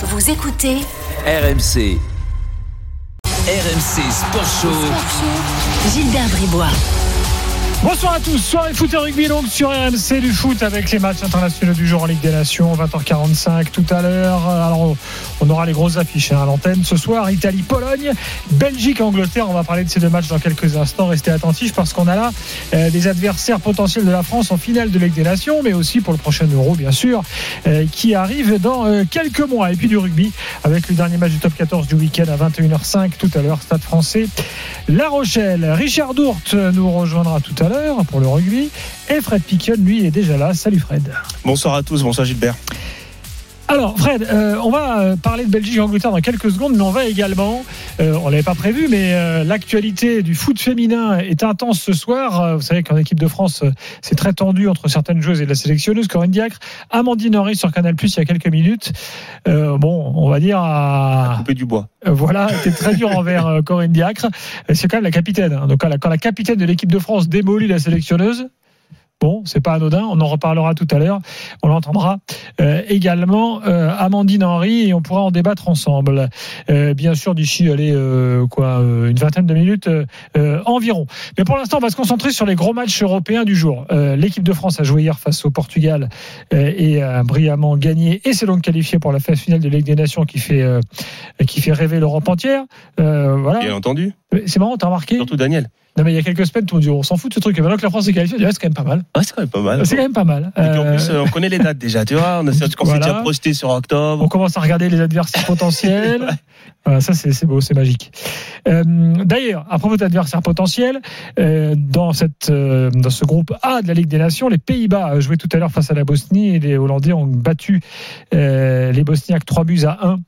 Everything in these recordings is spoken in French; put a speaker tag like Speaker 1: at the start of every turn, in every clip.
Speaker 1: Vous écoutez
Speaker 2: RMC. RMC Sport Show.
Speaker 1: Gilbert Bribois.
Speaker 3: Bonsoir à tous, soirée foot et rugby donc sur RMC du foot avec les matchs internationaux du jour en Ligue des Nations, 20h45 tout à l'heure. Alors on aura les grosses affiches hein, à l'antenne ce soir, Italie-Pologne, Belgique-Angleterre. On va parler de ces deux matchs dans quelques instants. Restez attentifs parce qu'on a là euh, des adversaires potentiels de la France en finale de Ligue des Nations, mais aussi pour le prochain Euro bien sûr, euh, qui arrive dans euh, quelques mois. Et puis du rugby avec le dernier match du top 14 du week-end à 21h05 tout à l'heure, Stade français, La Rochelle. Richard Dourte nous rejoindra tout à l'heure pour le rugby. Et Fred Piquion, lui, est déjà là. Salut Fred.
Speaker 4: Bonsoir à tous, bonsoir Gilbert.
Speaker 3: Alors Fred, euh, on va euh, parler de Belgique et Angleterre dans quelques secondes, mais on va également, euh, on l'avait pas prévu, mais euh, l'actualité du foot féminin est intense ce soir. Euh, Vous savez qu'en équipe de France, euh, c'est très tendu entre certaines joueuses et la sélectionneuse. Corinne Diacre, Amandine Henry sur Canal Plus il y a quelques minutes. Euh, bon, on va dire à...
Speaker 4: Couper du bois.
Speaker 3: Voilà, c'était très dur envers Corinne Diacre. C'est quand même la capitaine. hein. Donc quand la, quand la capitaine de l'équipe de France démolit la sélectionneuse, bon, c'est pas anodin. On en reparlera tout à l'heure. On l'entendra euh, également euh, Amandine Henry et on pourra en débattre ensemble. Euh, bien sûr, d'ici allez quoi, une vingtaine de minutes environ. Mais pour l'instant, on va se concentrer sur les gros matchs européens du jour. L'équipe de France a joué hier face au Portugal et a brillamment gagné et s'est donc qualifié pour la phase finale de Ligue des Nations qui fait qui fait rêver l'Europe entière. Voilà.
Speaker 4: Bien entendu.
Speaker 3: C'est marrant, t'as remarqué
Speaker 4: Surtout Daniel.
Speaker 3: Non mais il y a quelques semaines, monde dit on s'en fout de ce truc. Et maintenant que la France est qualifiée, on ouais, c'est quand même pas mal.
Speaker 4: Ah, c'est quand même pas mal.
Speaker 3: C'est quand même pas mal.
Speaker 4: Et puis en
Speaker 3: Euh,
Speaker 4: plus, euh, on connaît les dates déjà, tu vois. On, a, on s'est
Speaker 3: Voilà.
Speaker 4: déjà projeté sur octobre.
Speaker 3: on commence à regarder les adversaires potentiels. Voilà, ça, c'est beau, c'est magique. Euh, D'ailleurs, à propos d'adversaires potentiels, euh, dans, cette, euh, dans ce groupe A de la Ligue des Nations, les Pays-Bas ont joué tout à l'heure face à la Bosnie et les Hollandais ont battu les Bosniaques 3 buts à 1.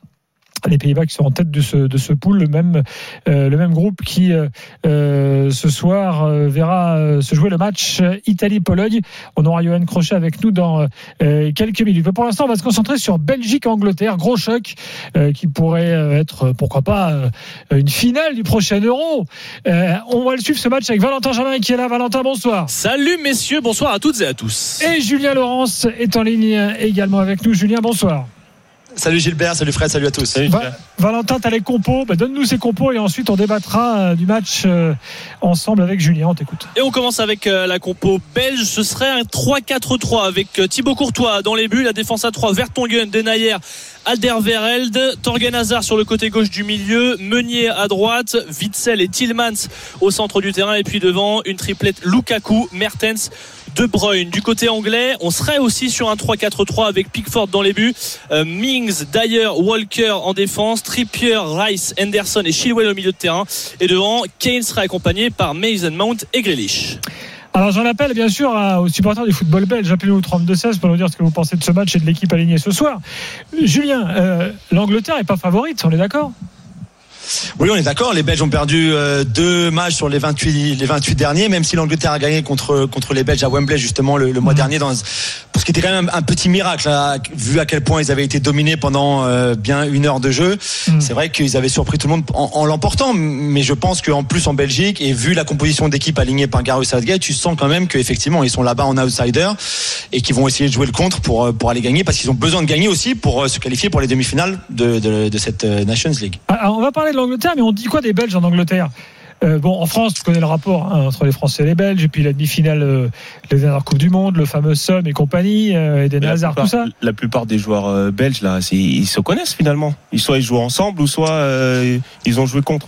Speaker 3: Les Pays-Bas qui sont en tête de ce, de ce pool, le même, euh, le même groupe qui euh, euh, ce soir euh, verra se jouer le match Italie-Pologne. On aura Johan Crochet avec nous dans quelques minutes. Mais pour l'instant, on va se concentrer sur Belgique-Angleterre. Gros choc qui pourrait être, pourquoi pas, une finale du prochain Euro. On va le suivre ce match avec Valentin Germain qui est là. Valentin, bonsoir.
Speaker 5: Salut messieurs, bonsoir à toutes et à tous.
Speaker 3: Et Julien Laurence est en ligne également avec nous. Julien, bonsoir.
Speaker 6: Salut Gilbert, salut Fred, salut à tous.
Speaker 3: Va- Valentin, tu as les compos. Bah, Donne-nous ces compos et ensuite on débattra euh, du match euh, ensemble avec Julien. On t'écoute.
Speaker 5: Et on commence avec euh, la compo belge. Ce serait un 3-4-3 avec euh, Thibaut Courtois dans les buts, la défense à 3, Vertonghen, Denayer, Alderweireld, Torgen Hazard sur le côté gauche du milieu, Meunier à droite, Witzel et Tillmans au centre du terrain et puis devant une triplette Lukaku, Mertens, De Bruyne. Du côté anglais, on serait aussi sur un 3-4-3 avec Pickford dans les buts, euh, Mings, Dyer, Walker en défense, Trippier, Rice, Henderson et Chilwell au milieu de terrain et devant Kane serait accompagné par Mason Mount et Grealish.
Speaker 3: Alors j'en appelle bien sûr aux supporters du football belge. Appelez-nous au 32-16 pour nous dire ce que vous pensez de ce match et de l'équipe alignée ce soir. Julien, euh, l'Angleterre est pas favorite, on est d'accord?
Speaker 6: Oui, on est d'accord. Les Belges ont perdu euh, deux matchs sur les 28, les 28 derniers, même si l'Angleterre a gagné contre, contre les Belges à Wembley justement le, le mois dernier, dans, pour ce qui était quand même un, un petit miracle, là, vu à quel point ils avaient été dominés pendant euh, bien une heure de jeu.
Speaker 3: Mm.
Speaker 6: C'est vrai qu'ils avaient surpris tout le monde en, en l'emportant, mais je pense qu'en plus en Belgique, et vu la composition d'équipe alignée par Gareth Southgate, tu sens quand même qu'effectivement ils sont là-bas en outsider et qu'ils vont essayer de jouer le contre pour, euh, pour aller gagner, parce qu'ils ont besoin de gagner aussi pour se qualifier pour les demi-finales de, de, de cette Nations League.
Speaker 3: Alors, On va parler de l'Angleterre, mais on dit quoi des Belges en Angleterre? Euh, bon, en France, tu connais le rapport hein, entre les Français et les Belges, et puis la demi-finale, euh, les dernières Coupes du Monde, le fameux Somme et compagnie, euh, Eden
Speaker 4: Mais la
Speaker 3: Hazard, tout
Speaker 4: plupart-
Speaker 3: ça.
Speaker 4: La plupart des joueurs euh, belges, là, ils se connaissent finalement. Ils soit ils jouent ensemble, ou soit euh, ils ont joué contre.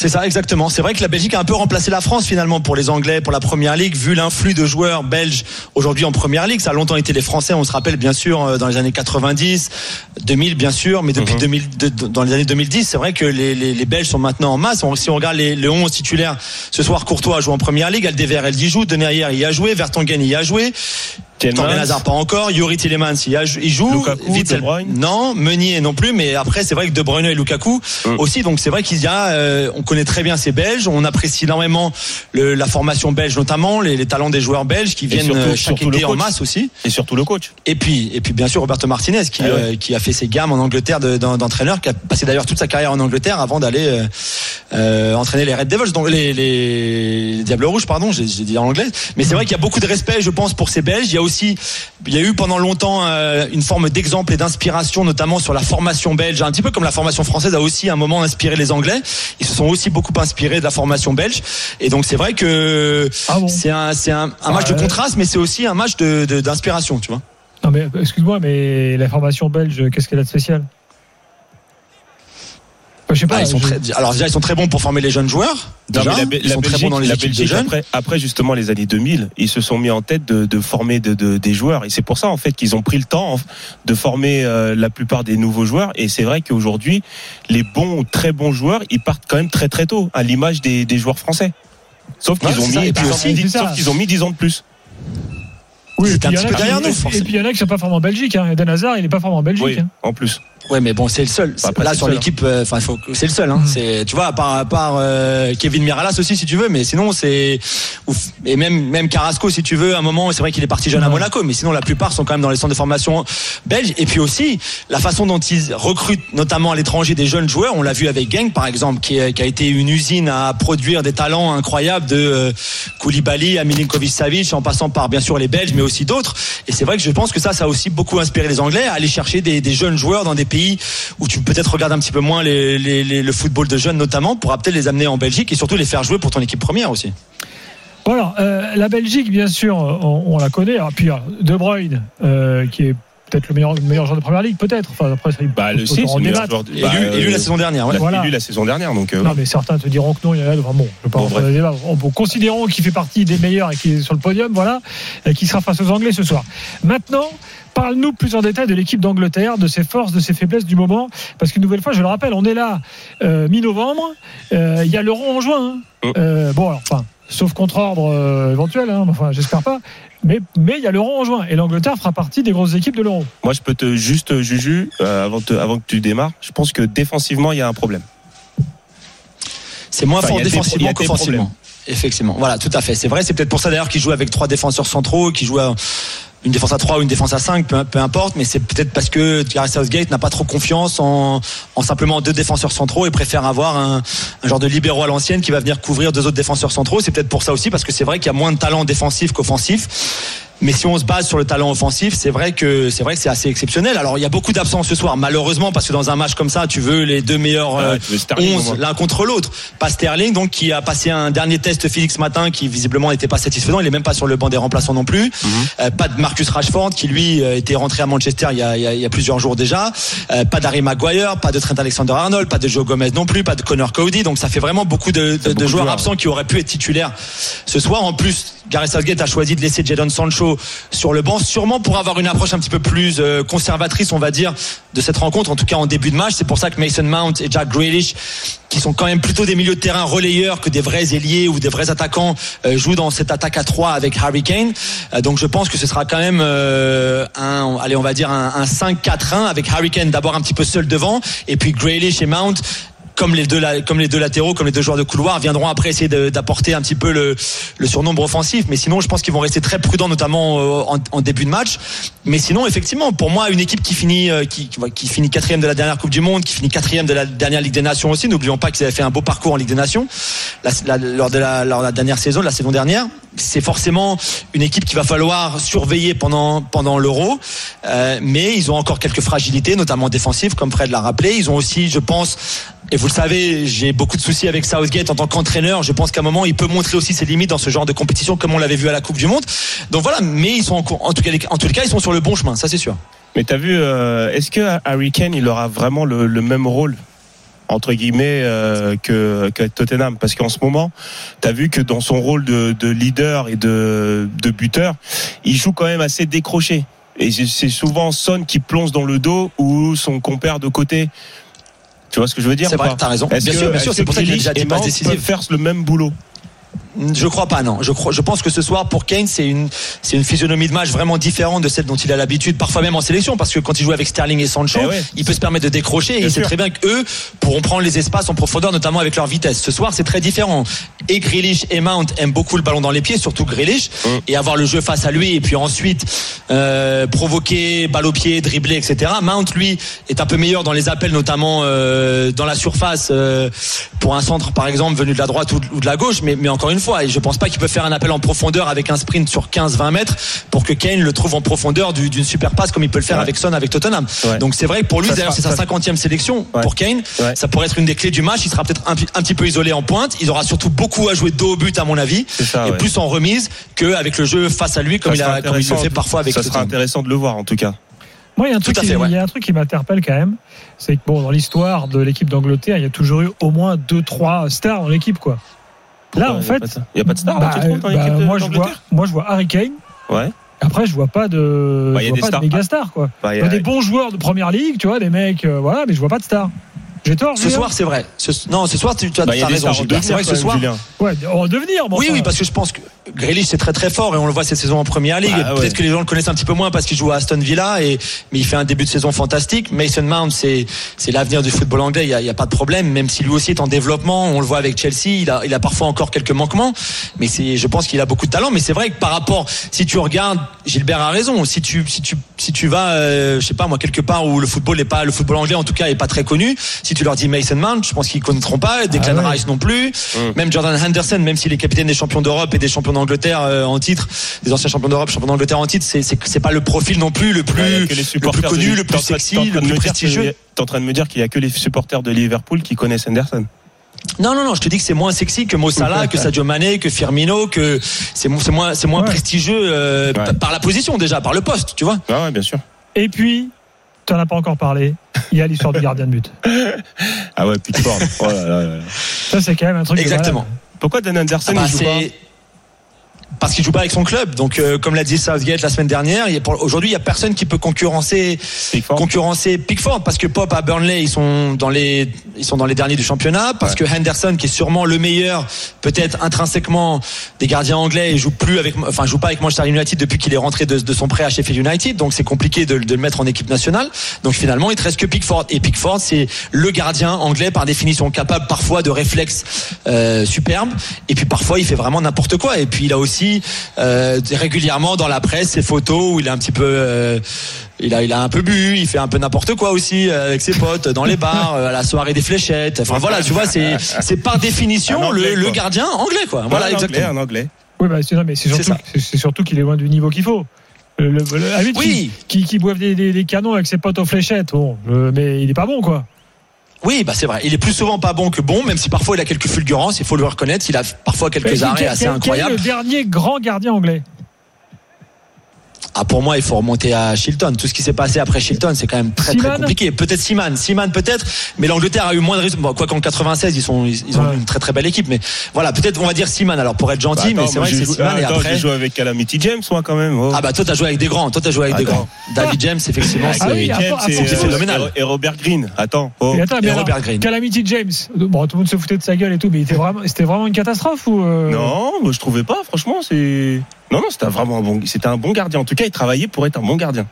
Speaker 6: C'est ça, exactement. C'est vrai que la Belgique a un peu remplacé la France finalement pour les Anglais, pour la Première Ligue, vu l'influx de joueurs belges aujourd'hui en Première Ligue. Ça a longtemps été les Français, on se rappelle bien sûr euh, dans les années 90, 2000 bien sûr, mais depuis
Speaker 4: Mhm.
Speaker 6: 2000, de- de- dans les années 2010, c'est vrai que les, les, les Belges sont maintenant en masse. Si on regarde les, les 11 titulaires, ce soir Courtois a joué en Première Ligue, Aldever y joue, Denayer y a joué, Vertonghen y a joué, Hazard pas encore, Yuri Tillemans il joue,
Speaker 4: Lukaku,
Speaker 6: Witzel, non, Meunier non plus, mais après c'est vrai que De Bruyne et Lukaku
Speaker 4: Mm.
Speaker 6: aussi, donc c'est vrai qu'il y a, euh, on connaît très bien ces Belges. On apprécie énormément le, la formation belge, notamment les, les, talents des joueurs belges qui viennent
Speaker 4: surtout,
Speaker 6: euh, chaque
Speaker 4: surtout
Speaker 6: été en masse aussi.
Speaker 4: Et surtout le coach.
Speaker 6: Et puis, et puis bien sûr Roberto Martinez qui,
Speaker 4: Ah ouais.
Speaker 6: euh, qui a fait ses gammes en Angleterre de- d'en- d'entraîneur, qui a passé d'ailleurs toute sa carrière en Angleterre avant d'aller euh, euh, entraîner les Red Devils, donc les, les Diables Rouges, pardon, j'ai dit en anglais. Mais c'est vrai qu'il y a beaucoup de respect, je pense, pour ces Belges. Il y a aussi, il y a eu pendant longtemps euh, une forme d'exemple et d'inspiration, notamment sur la formation belge, un petit peu comme la formation française a aussi à un moment inspiré les Anglais. Ils se sont aussi beaucoup inspirés de la formation belge. Et donc c'est vrai que
Speaker 3: Ah bon
Speaker 6: c'est un, c'est un, un match
Speaker 3: Ouais.
Speaker 6: de contraste, mais c'est aussi un match de- de- d'inspiration, tu vois.
Speaker 3: Non, mais excuse-moi, mais la formation belge, qu'est-ce qu'elle a de spécial? Je sais pas.
Speaker 6: Ah, ils sont
Speaker 3: je-
Speaker 6: très, alors déjà ils sont très bons pour former les jeunes joueurs.
Speaker 4: Non,
Speaker 6: Déjà,
Speaker 4: mais la, Be-
Speaker 6: ils
Speaker 4: la
Speaker 6: sont très bons dans les
Speaker 4: la
Speaker 6: de
Speaker 4: Belgique,
Speaker 6: jeunes.
Speaker 4: après, après justement les années 2000, ils se sont mis en tête de, de former de, de- des joueurs et c'est pour ça en fait qu'ils ont pris le temps de former euh, la plupart des nouveaux joueurs et c'est vrai qu'aujourd'hui les bons très bons joueurs ils partent quand même très très tôt à l'image des, des joueurs français. Sauf qu'ils
Speaker 6: Ouais,
Speaker 4: ont
Speaker 6: ça. Et puis aussi,
Speaker 4: sauf qu'ils ont mis 10 ans de plus.
Speaker 3: Oui, et
Speaker 6: C'est
Speaker 3: puis
Speaker 6: un
Speaker 3: il y en
Speaker 6: petit
Speaker 3: a
Speaker 6: peu
Speaker 3: qui-
Speaker 6: derrière nous,
Speaker 3: et- puis il y en a qui sont pas formés en Belgique. Hein. Eden Hazard, il est pas formé en Belgique.
Speaker 4: Oui,
Speaker 3: hein.
Speaker 4: en plus.
Speaker 6: Ouais, mais bon, c'est le seul.
Speaker 4: Bah,
Speaker 6: Là sur
Speaker 4: seul,
Speaker 6: l'équipe, euh, enfin, que- c'est le seul. Hein.
Speaker 3: Mhm.
Speaker 6: C'est, tu vois, à part, à part euh, Kevin Miralas aussi, si tu veux, mais sinon c'est ouf. Et même même Carrasco, si tu veux, à un moment, c'est vrai qu'il est parti jeune à. Monaco, mais sinon la plupart sont quand même dans les centres de formation belges. Et puis aussi la façon dont ils recrutent, notamment à l'étranger, des jeunes joueurs. On l'a vu avec Genk, par exemple, qui, est- qui a été une usine à produire des talents incroyables de euh, Koulibaly à Milinkovic-Savic, en passant par bien sûr les Belges, mais aussi d'autres. Et c'est vrai que je pense que ça, ça a aussi beaucoup inspiré les Anglais à aller chercher des, jeunes joueurs dans des pays où tu peut-être regardes un petit peu moins le football de jeunes notamment pour peut-être les amener en Belgique et surtout les faire jouer pour ton équipe première aussi.
Speaker 3: Voilà, euh, la Belgique, bien sûr, on, la connaît. Alors, puis il y a De Bruyne, euh, qui est peut-être le meilleur, le meilleur joueur de première ligue, peut-être. Enfin, après, ça,
Speaker 4: Bah le le meilleur
Speaker 3: débattre.
Speaker 4: joueur. de-
Speaker 6: Élu,
Speaker 4: bah,
Speaker 6: élu
Speaker 4: euh,
Speaker 6: la saison dernière. Ouais.
Speaker 4: l'a-
Speaker 3: Voilà.
Speaker 4: élu la saison dernière donc. euh,
Speaker 3: Non, mais certains te diront que non, il y en a. Enfin bon, je ne vais pas
Speaker 4: Bon,
Speaker 3: rentrer dans
Speaker 4: bref.
Speaker 3: le débat. En- bon, considérons qu'il fait partie des meilleurs et qu'il est sur le podium, voilà, et qu'il sera face aux Anglais ce soir. Maintenant, parle-nous plus en détail de l'équipe d'Angleterre, de ses forces, de ses faiblesses du moment. Parce qu'une nouvelle fois, je le rappelle, on est là euh, mi-novembre. euh, Il y a l'euro en juin. hein.
Speaker 4: Mm.
Speaker 3: Euh, bon, alors, enfin, sauf contre-ordre euh, éventuel, hein, enfin, j'espère pas. Mais mais il y a l'euro en juin. Et l'Angleterre fera partie des grosses équipes de l'euro.
Speaker 4: Moi je peux te juste Juju euh, avant, de- avant que tu démarres, je pense que défensivement il y a un problème.
Speaker 6: C'est moins
Speaker 4: Enfin,
Speaker 6: fort défensivement qu'offensivement. Effectivement. Voilà, tout à fait. C'est vrai, c'est peut-être pour ça d'ailleurs qu'il joue avec trois défenseurs centraux, qu'il joue à une défense à 3 ou une défense à 5, peu, importe, mais c'est peut-être parce que Gareth Southgate n'a pas trop confiance en, en simplement deux défenseurs centraux et préfère avoir un, un genre de libéraux à l'ancienne qui va venir couvrir deux autres défenseurs centraux. C'est peut-être pour ça aussi, parce que c'est vrai qu'il y a moins de talent défensif qu'offensif. Mais si on se base sur le talent offensif, c'est vrai que c'est vrai que c'est assez exceptionnel. Alors il y a beaucoup d'absents ce soir, malheureusement, parce que dans un match comme ça, tu veux les deux meilleurs
Speaker 4: Ah
Speaker 6: euh,
Speaker 4: ouais, tu veux Sterling, au
Speaker 6: 11
Speaker 4: moins.
Speaker 6: l'un contre l'autre. Pas Sterling, donc qui a passé un dernier test physique ce matin, qui visiblement n'était pas satisfaisant. Il est même pas sur le banc des remplaçants non plus.
Speaker 4: Mhm.
Speaker 6: Euh, pas de Marcus Rashford, qui lui euh, était rentré à Manchester il y a, il y a- il y a plusieurs jours déjà. Euh, pas d'Harry Maguire, pas de Trent Alexander-Arnold, pas de Joe Gomez non plus, pas de Connor Cody. Donc ça fait vraiment beaucoup de, de-
Speaker 4: beaucoup
Speaker 6: de
Speaker 4: de
Speaker 6: joueurs
Speaker 4: joueurs.
Speaker 6: absents qui auraient pu être titulaires ce soir. En plus, Gareth Southgate a choisi de laisser Jadon Sancho sur le banc, sûrement pour avoir une approche un petit peu plus euh, conservatrice, on va dire, de cette rencontre, en tout cas en début de match. C'est pour ça que Mason Mount et Jack Grealish, qui sont quand même plutôt des milieux de terrain relayeurs que des vrais ailiers ou des vrais attaquants, euh, jouent dans cette attaque à 3 avec Harry Kane. Euh, donc je pense que ce sera quand même un, allez, on va dire un, un 5-4-1 avec Harry Kane d'abord un petit peu seul devant, et puis Grealish et Mount comme les deux latéraux, comme les deux joueurs de couloir viendront après essayer d'apporter un petit peu le, surnombre offensif. Mais sinon, je pense qu'ils vont rester très prudents, notamment euh, en, début de match. Mais sinon, effectivement, pour moi, une équipe qui finit euh, qui, finit quatrième de la dernière Coupe du Monde, qui finit quatrième de la dernière Ligue des Nations aussi. N'oublions pas qu'ils avaient fait un beau parcours en Ligue des Nations lors de la, dernière saison, la saison dernière. C'est forcément une équipe qu'il va falloir surveiller pendant pendant l'Euro. Euh, mais ils ont encore quelques fragilités, notamment défensives, comme Fred l'a rappelé. Ils ont aussi, je pense, et vous le savez, j'ai beaucoup de soucis avec Southgate en tant qu'entraîneur. Je pense qu'à un moment, il peut montrer aussi ses limites dans ce genre de compétition, comme on l'avait vu à la Coupe du Monde. Donc voilà, mais ils sont en, en tout cas, en les cas, ils sont sur le bon chemin, ça c'est sûr.
Speaker 4: Mais t'as vu, euh, est-ce que Harry Kane il aura vraiment le même rôle entre guillemets euh, que, que Tottenham parce qu'en ce moment t'as vu que dans son rôle de, de leader et de, de buteur il joue quand même assez décroché et c'est- souvent Son qui plonge dans le dos ou son compère de côté tu vois ce que je veux dire
Speaker 6: C'est vrai, t'as raison. Bien
Speaker 4: que-
Speaker 6: sûr, bien sûr, c'est pour ça qu'il a déjà
Speaker 4: et
Speaker 6: dit passe
Speaker 4: Mount
Speaker 6: décisive.
Speaker 4: peuvent faire le même boulot
Speaker 6: Je crois pas, non. Je, crois, je pense que ce soir, pour Kane, c'est une, c'est une physionomie de match vraiment différente de celle dont il a l'habitude, parfois même en sélection, parce que quand il joue avec Sterling et Sancho,
Speaker 4: Eh ouais.
Speaker 6: il peut se permettre de décrocher et
Speaker 4: Bien
Speaker 6: il sait très bien qu'eux pourront prendre les espaces en profondeur, notamment avec leur vitesse. Ce soir, c'est très différent. Et Grealish et Mount aiment beaucoup le ballon dans les pieds, surtout Grealish,
Speaker 4: Mm.
Speaker 6: et avoir le jeu face à lui, et puis ensuite euh, provoquer, balle au pied, dribbler, etc. Mount, lui, est un peu meilleur dans les appels, notamment euh, dans la surface, euh, pour un centre, par exemple, venu de la droite ou de, ou de la gauche, mais, mais encore une fois, et je pense pas qu'il peut faire un appel en profondeur avec un sprint sur 15-20 mètres pour que Kane le trouve en profondeur du- d'une super passe comme il peut le faire
Speaker 4: Ouais.
Speaker 6: avec Son, avec Tottenham.
Speaker 4: Ouais.
Speaker 6: Donc c'est vrai que pour lui, d'ailleurs, c'est sa
Speaker 4: ça-
Speaker 6: 50e sélection
Speaker 4: Ouais.
Speaker 6: pour Kane.
Speaker 4: Ouais.
Speaker 6: Ça pourrait être une des clés du match. Il sera peut-être un, petit peu isolé en pointe. Il aura surtout beaucoup à jouer dos au but, à mon avis,
Speaker 4: C'est ça,
Speaker 6: et
Speaker 4: ouais.
Speaker 6: plus en remise qu'avec le jeu face à lui, comme, il,
Speaker 4: Ça
Speaker 6: a, comme il le
Speaker 4: intéressant.
Speaker 6: fait parfois avec
Speaker 4: Ça sera
Speaker 6: Tottenham.
Speaker 4: intéressant de le voir en tout cas.
Speaker 3: Moi, il y a un truc,
Speaker 6: Tout à
Speaker 3: qui,
Speaker 6: fait, ouais.
Speaker 3: il y a un truc qui m'interpelle quand même, c'est que bon, dans l'histoire de l'équipe d'Angleterre, il y a toujours eu au moins deux, trois stars dans l'équipe, quoi. Là, en fait,
Speaker 4: il y a pas de star
Speaker 3: bah,
Speaker 4: là, tu
Speaker 3: bah,
Speaker 4: de-
Speaker 3: moi, je vois, moi, je vois Harry Kane.
Speaker 4: Ouais.
Speaker 3: Après, je vois pas de,
Speaker 4: Bah,
Speaker 3: je vois
Speaker 4: des
Speaker 3: pas
Speaker 4: stars.
Speaker 3: de méga stars, quoi.
Speaker 4: Bah, y a-
Speaker 3: des bons joueurs de première ligue, tu vois, des mecs, euh, voilà, mais je vois pas de stars. J'ai tort,
Speaker 6: Ce soir, c'est vrai. Ce- non, ce soir, tu, tu as,
Speaker 4: bah, il y a
Speaker 6: t'as
Speaker 4: des
Speaker 6: raison. C'est vrai que ce soir.
Speaker 3: Ouais, en devenir, bon,
Speaker 6: Oui,
Speaker 3: enfin,
Speaker 6: oui, parce que je pense que Grealish c'est très très fort et on le voit cette saison en première ligue.
Speaker 4: Ah, ouais.
Speaker 6: Peut-être que les gens le connaissent un petit peu moins parce qu'il joue à Aston Villa et mais il fait un début de saison fantastique. Mason Mount c'est c'est l'avenir du football anglais. Il y a, il y a pas de problème, même si lui aussi est en développement. On le voit avec Chelsea. Il a il a parfois encore quelques manquements, mais c'est je pense qu'il a beaucoup de talent. Mais c'est vrai que par rapport, si tu regardes, Gilbert a raison. Si tu si tu si tu vas, euh, je sais pas moi quelque part où le football est pas le football anglais en tout cas est pas très connu. Si tu leur dis Mason Mount, je pense qu'ils connaîtront pas. Declan
Speaker 3: Ah ouais.
Speaker 6: Rice non plus.
Speaker 4: Mm.
Speaker 6: Même Jordan Henderson, même s'il est capitaine des champions d'Europe et des champions d'Angleterre euh, en titre, des anciens champions d'Europe, champions d'Angleterre en titre, c'est c'est pas le profil non plus le plus
Speaker 4: Ouais,
Speaker 6: le plus connu, le plus sexy, le plus prestigieux.
Speaker 4: T'es en train de me dire qu'il y a que les supporters de Liverpool qui connaissent Henderson.
Speaker 6: Non, non, non, je te dis que c'est moins sexy que Mo Salah, que Sadio Mané, que Firmino, que c'est mo- c'est moins, c'est moins
Speaker 3: Ouais.
Speaker 6: prestigieux euh,
Speaker 4: Ouais.
Speaker 6: par la position déjà, par le poste, tu vois.
Speaker 4: Ah ouais, bien sûr.
Speaker 3: Et puis, tu n'en as pas encore parlé, il y a l'histoire du gardien de but.
Speaker 4: Ah ouais, Pickford. Oh là là là.
Speaker 3: Ça, c'est quand même un truc.
Speaker 6: Exactement.
Speaker 4: Pourquoi Dan Anderson
Speaker 6: Ah bah,
Speaker 4: il joue pas?
Speaker 6: Parce qu'il joue pas avec son club. Donc, euh, comme l'a dit Southgate la semaine dernière, aujourd'hui, il y a personne qui peut concurrencer
Speaker 4: Pickford.
Speaker 6: concurrencer Pickford parce que Pop à Burnley ils sont dans les ils sont dans les derniers du championnat parce que Henderson qui est sûrement le meilleur peut-être intrinsèquement des gardiens anglais il joue plus avec enfin joue pas avec Manchester United depuis qu'il est rentré de, de son prêt à Sheffield United. Donc c'est compliqué de, de le mettre en équipe nationale. Donc finalement il te reste que Pickford. Et Pickford c'est le gardien anglais par définition capable parfois de réflexes euh, superbes. Et puis parfois il fait vraiment n'importe quoi. Et puis il a aussi euh, régulièrement dans la presse ses photos où il est un petit peu euh, il a, il a un peu bu, il fait un peu n'importe quoi aussi euh, avec ses potes dans les bars, euh, à la soirée des fléchettes. Enfin voilà, tu vois, c'est c'est par définition
Speaker 4: Anglais,
Speaker 6: le, gardien anglais quoi. Voilà,
Speaker 4: un anglais,
Speaker 6: exactement.
Speaker 4: un anglais.
Speaker 3: Oui, bah, c'est, non, mais c'est surtout, c'est, c'est surtout qu'il est loin du niveau qu'il faut. Le, le, le- à lui,
Speaker 6: Oui.
Speaker 3: qui, qui, qui boive des, des- des canons avec ses potes aux fléchettes, bon, euh, mais il est pas bon, quoi.
Speaker 6: Oui, bah c'est vrai. Il est plus souvent pas bon que bon, même si parfois il a quelques fulgurances. Il faut le reconnaître. Il a parfois quelques
Speaker 3: Mais
Speaker 6: arrêts assez
Speaker 3: quel- quel est
Speaker 6: incroyables.
Speaker 3: le dernier grand gardien anglais?
Speaker 6: Ah, pour moi, il faut remonter à Shilton. Tout ce qui s'est passé après Shilton, c'est quand même très
Speaker 3: Seaman
Speaker 6: très compliqué. Peut-être Seaman, Seaman peut-être, mais l'Angleterre a eu moins de risques. Bon, quoi qu'en 96, ils sont, ils, ils ont
Speaker 3: Ouais.
Speaker 6: une très très belle équipe, mais voilà, peut-être on va dire Seaman. Alors pour être gentil,
Speaker 4: Bah,
Speaker 6: mais c'est vrai que c'est
Speaker 4: joué-
Speaker 6: Seaman et
Speaker 4: attends,
Speaker 6: après.
Speaker 4: J'ai joué avec Calamity James, moi, quand même. oh.
Speaker 6: Ah bah toi t'as joué avec des grands, toi t'as joué avec des grands. David James effectivement
Speaker 3: Ah
Speaker 6: c'est
Speaker 3: oui,
Speaker 6: c'est phénoménal.
Speaker 4: et Robert Green. Attends. oh.
Speaker 3: Mais attends, mais
Speaker 6: et
Speaker 3: alors,
Speaker 6: Robert Green.
Speaker 3: Calamity James, bon, tout le monde se foutait de sa gueule et tout, mais il était vraiment, c'était vraiment une catastrophe ou euh,
Speaker 4: Non, moi, je trouvais pas. Franchement, c'est. Non, non, c'était vraiment un bon. C'était un bon gardien. En tout cas, il travaillait pour être un bon gardien.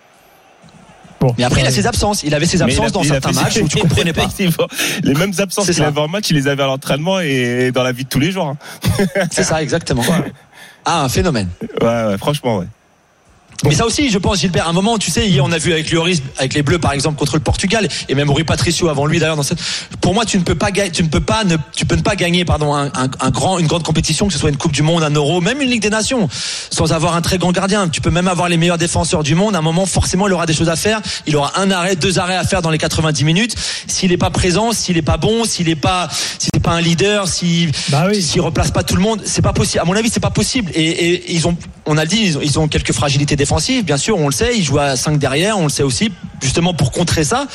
Speaker 3: Bon,
Speaker 6: Mais après il a ses absences, il avait ses absences
Speaker 4: a-
Speaker 6: dans certains
Speaker 4: fait-
Speaker 6: matchs où tu comprenais pas.
Speaker 4: Les mêmes absences qu'il avait en match, il les avait à l'entraînement et dans la vie de tous les jours. hein.
Speaker 6: C'est ça exactement. Ah un phénomène.
Speaker 4: Ouais, ouais, franchement, ouais.
Speaker 6: Mais ça aussi, je pense, Gilbert, à un moment, tu sais, hier, on a vu avec Lloris, avec les Bleus, par exemple, contre le Portugal, et même Rui Patricio avant lui, d'ailleurs, dans cette, pour moi, tu ne peux pas tu ne peux pas ne, tu peux ne pas gagner, pardon, un, un- un grand, une grande compétition, que ce soit une Coupe du Monde, un Euro, même une Ligue des Nations, sans avoir un très grand gardien. Tu peux même avoir les meilleurs défenseurs du monde. À un moment, forcément, il aura des choses à faire. Il aura un arrêt, deux arrêts à faire dans les 90 minutes. S'il n'est pas présent, s'il n'est pas bon, s'il n'est pas, si c'est pas un leader, si,
Speaker 3: Bah oui.
Speaker 6: s'il replace pas tout le monde, c'est pas possible. À mon avis, c'est pas possible. Et, et ils ont, on a dit, ils ont, ils ont quelques fragilités défensives, bien sûr, on le sait. Ils jouent à 5 derrière, on le sait aussi, justement pour contrer ça.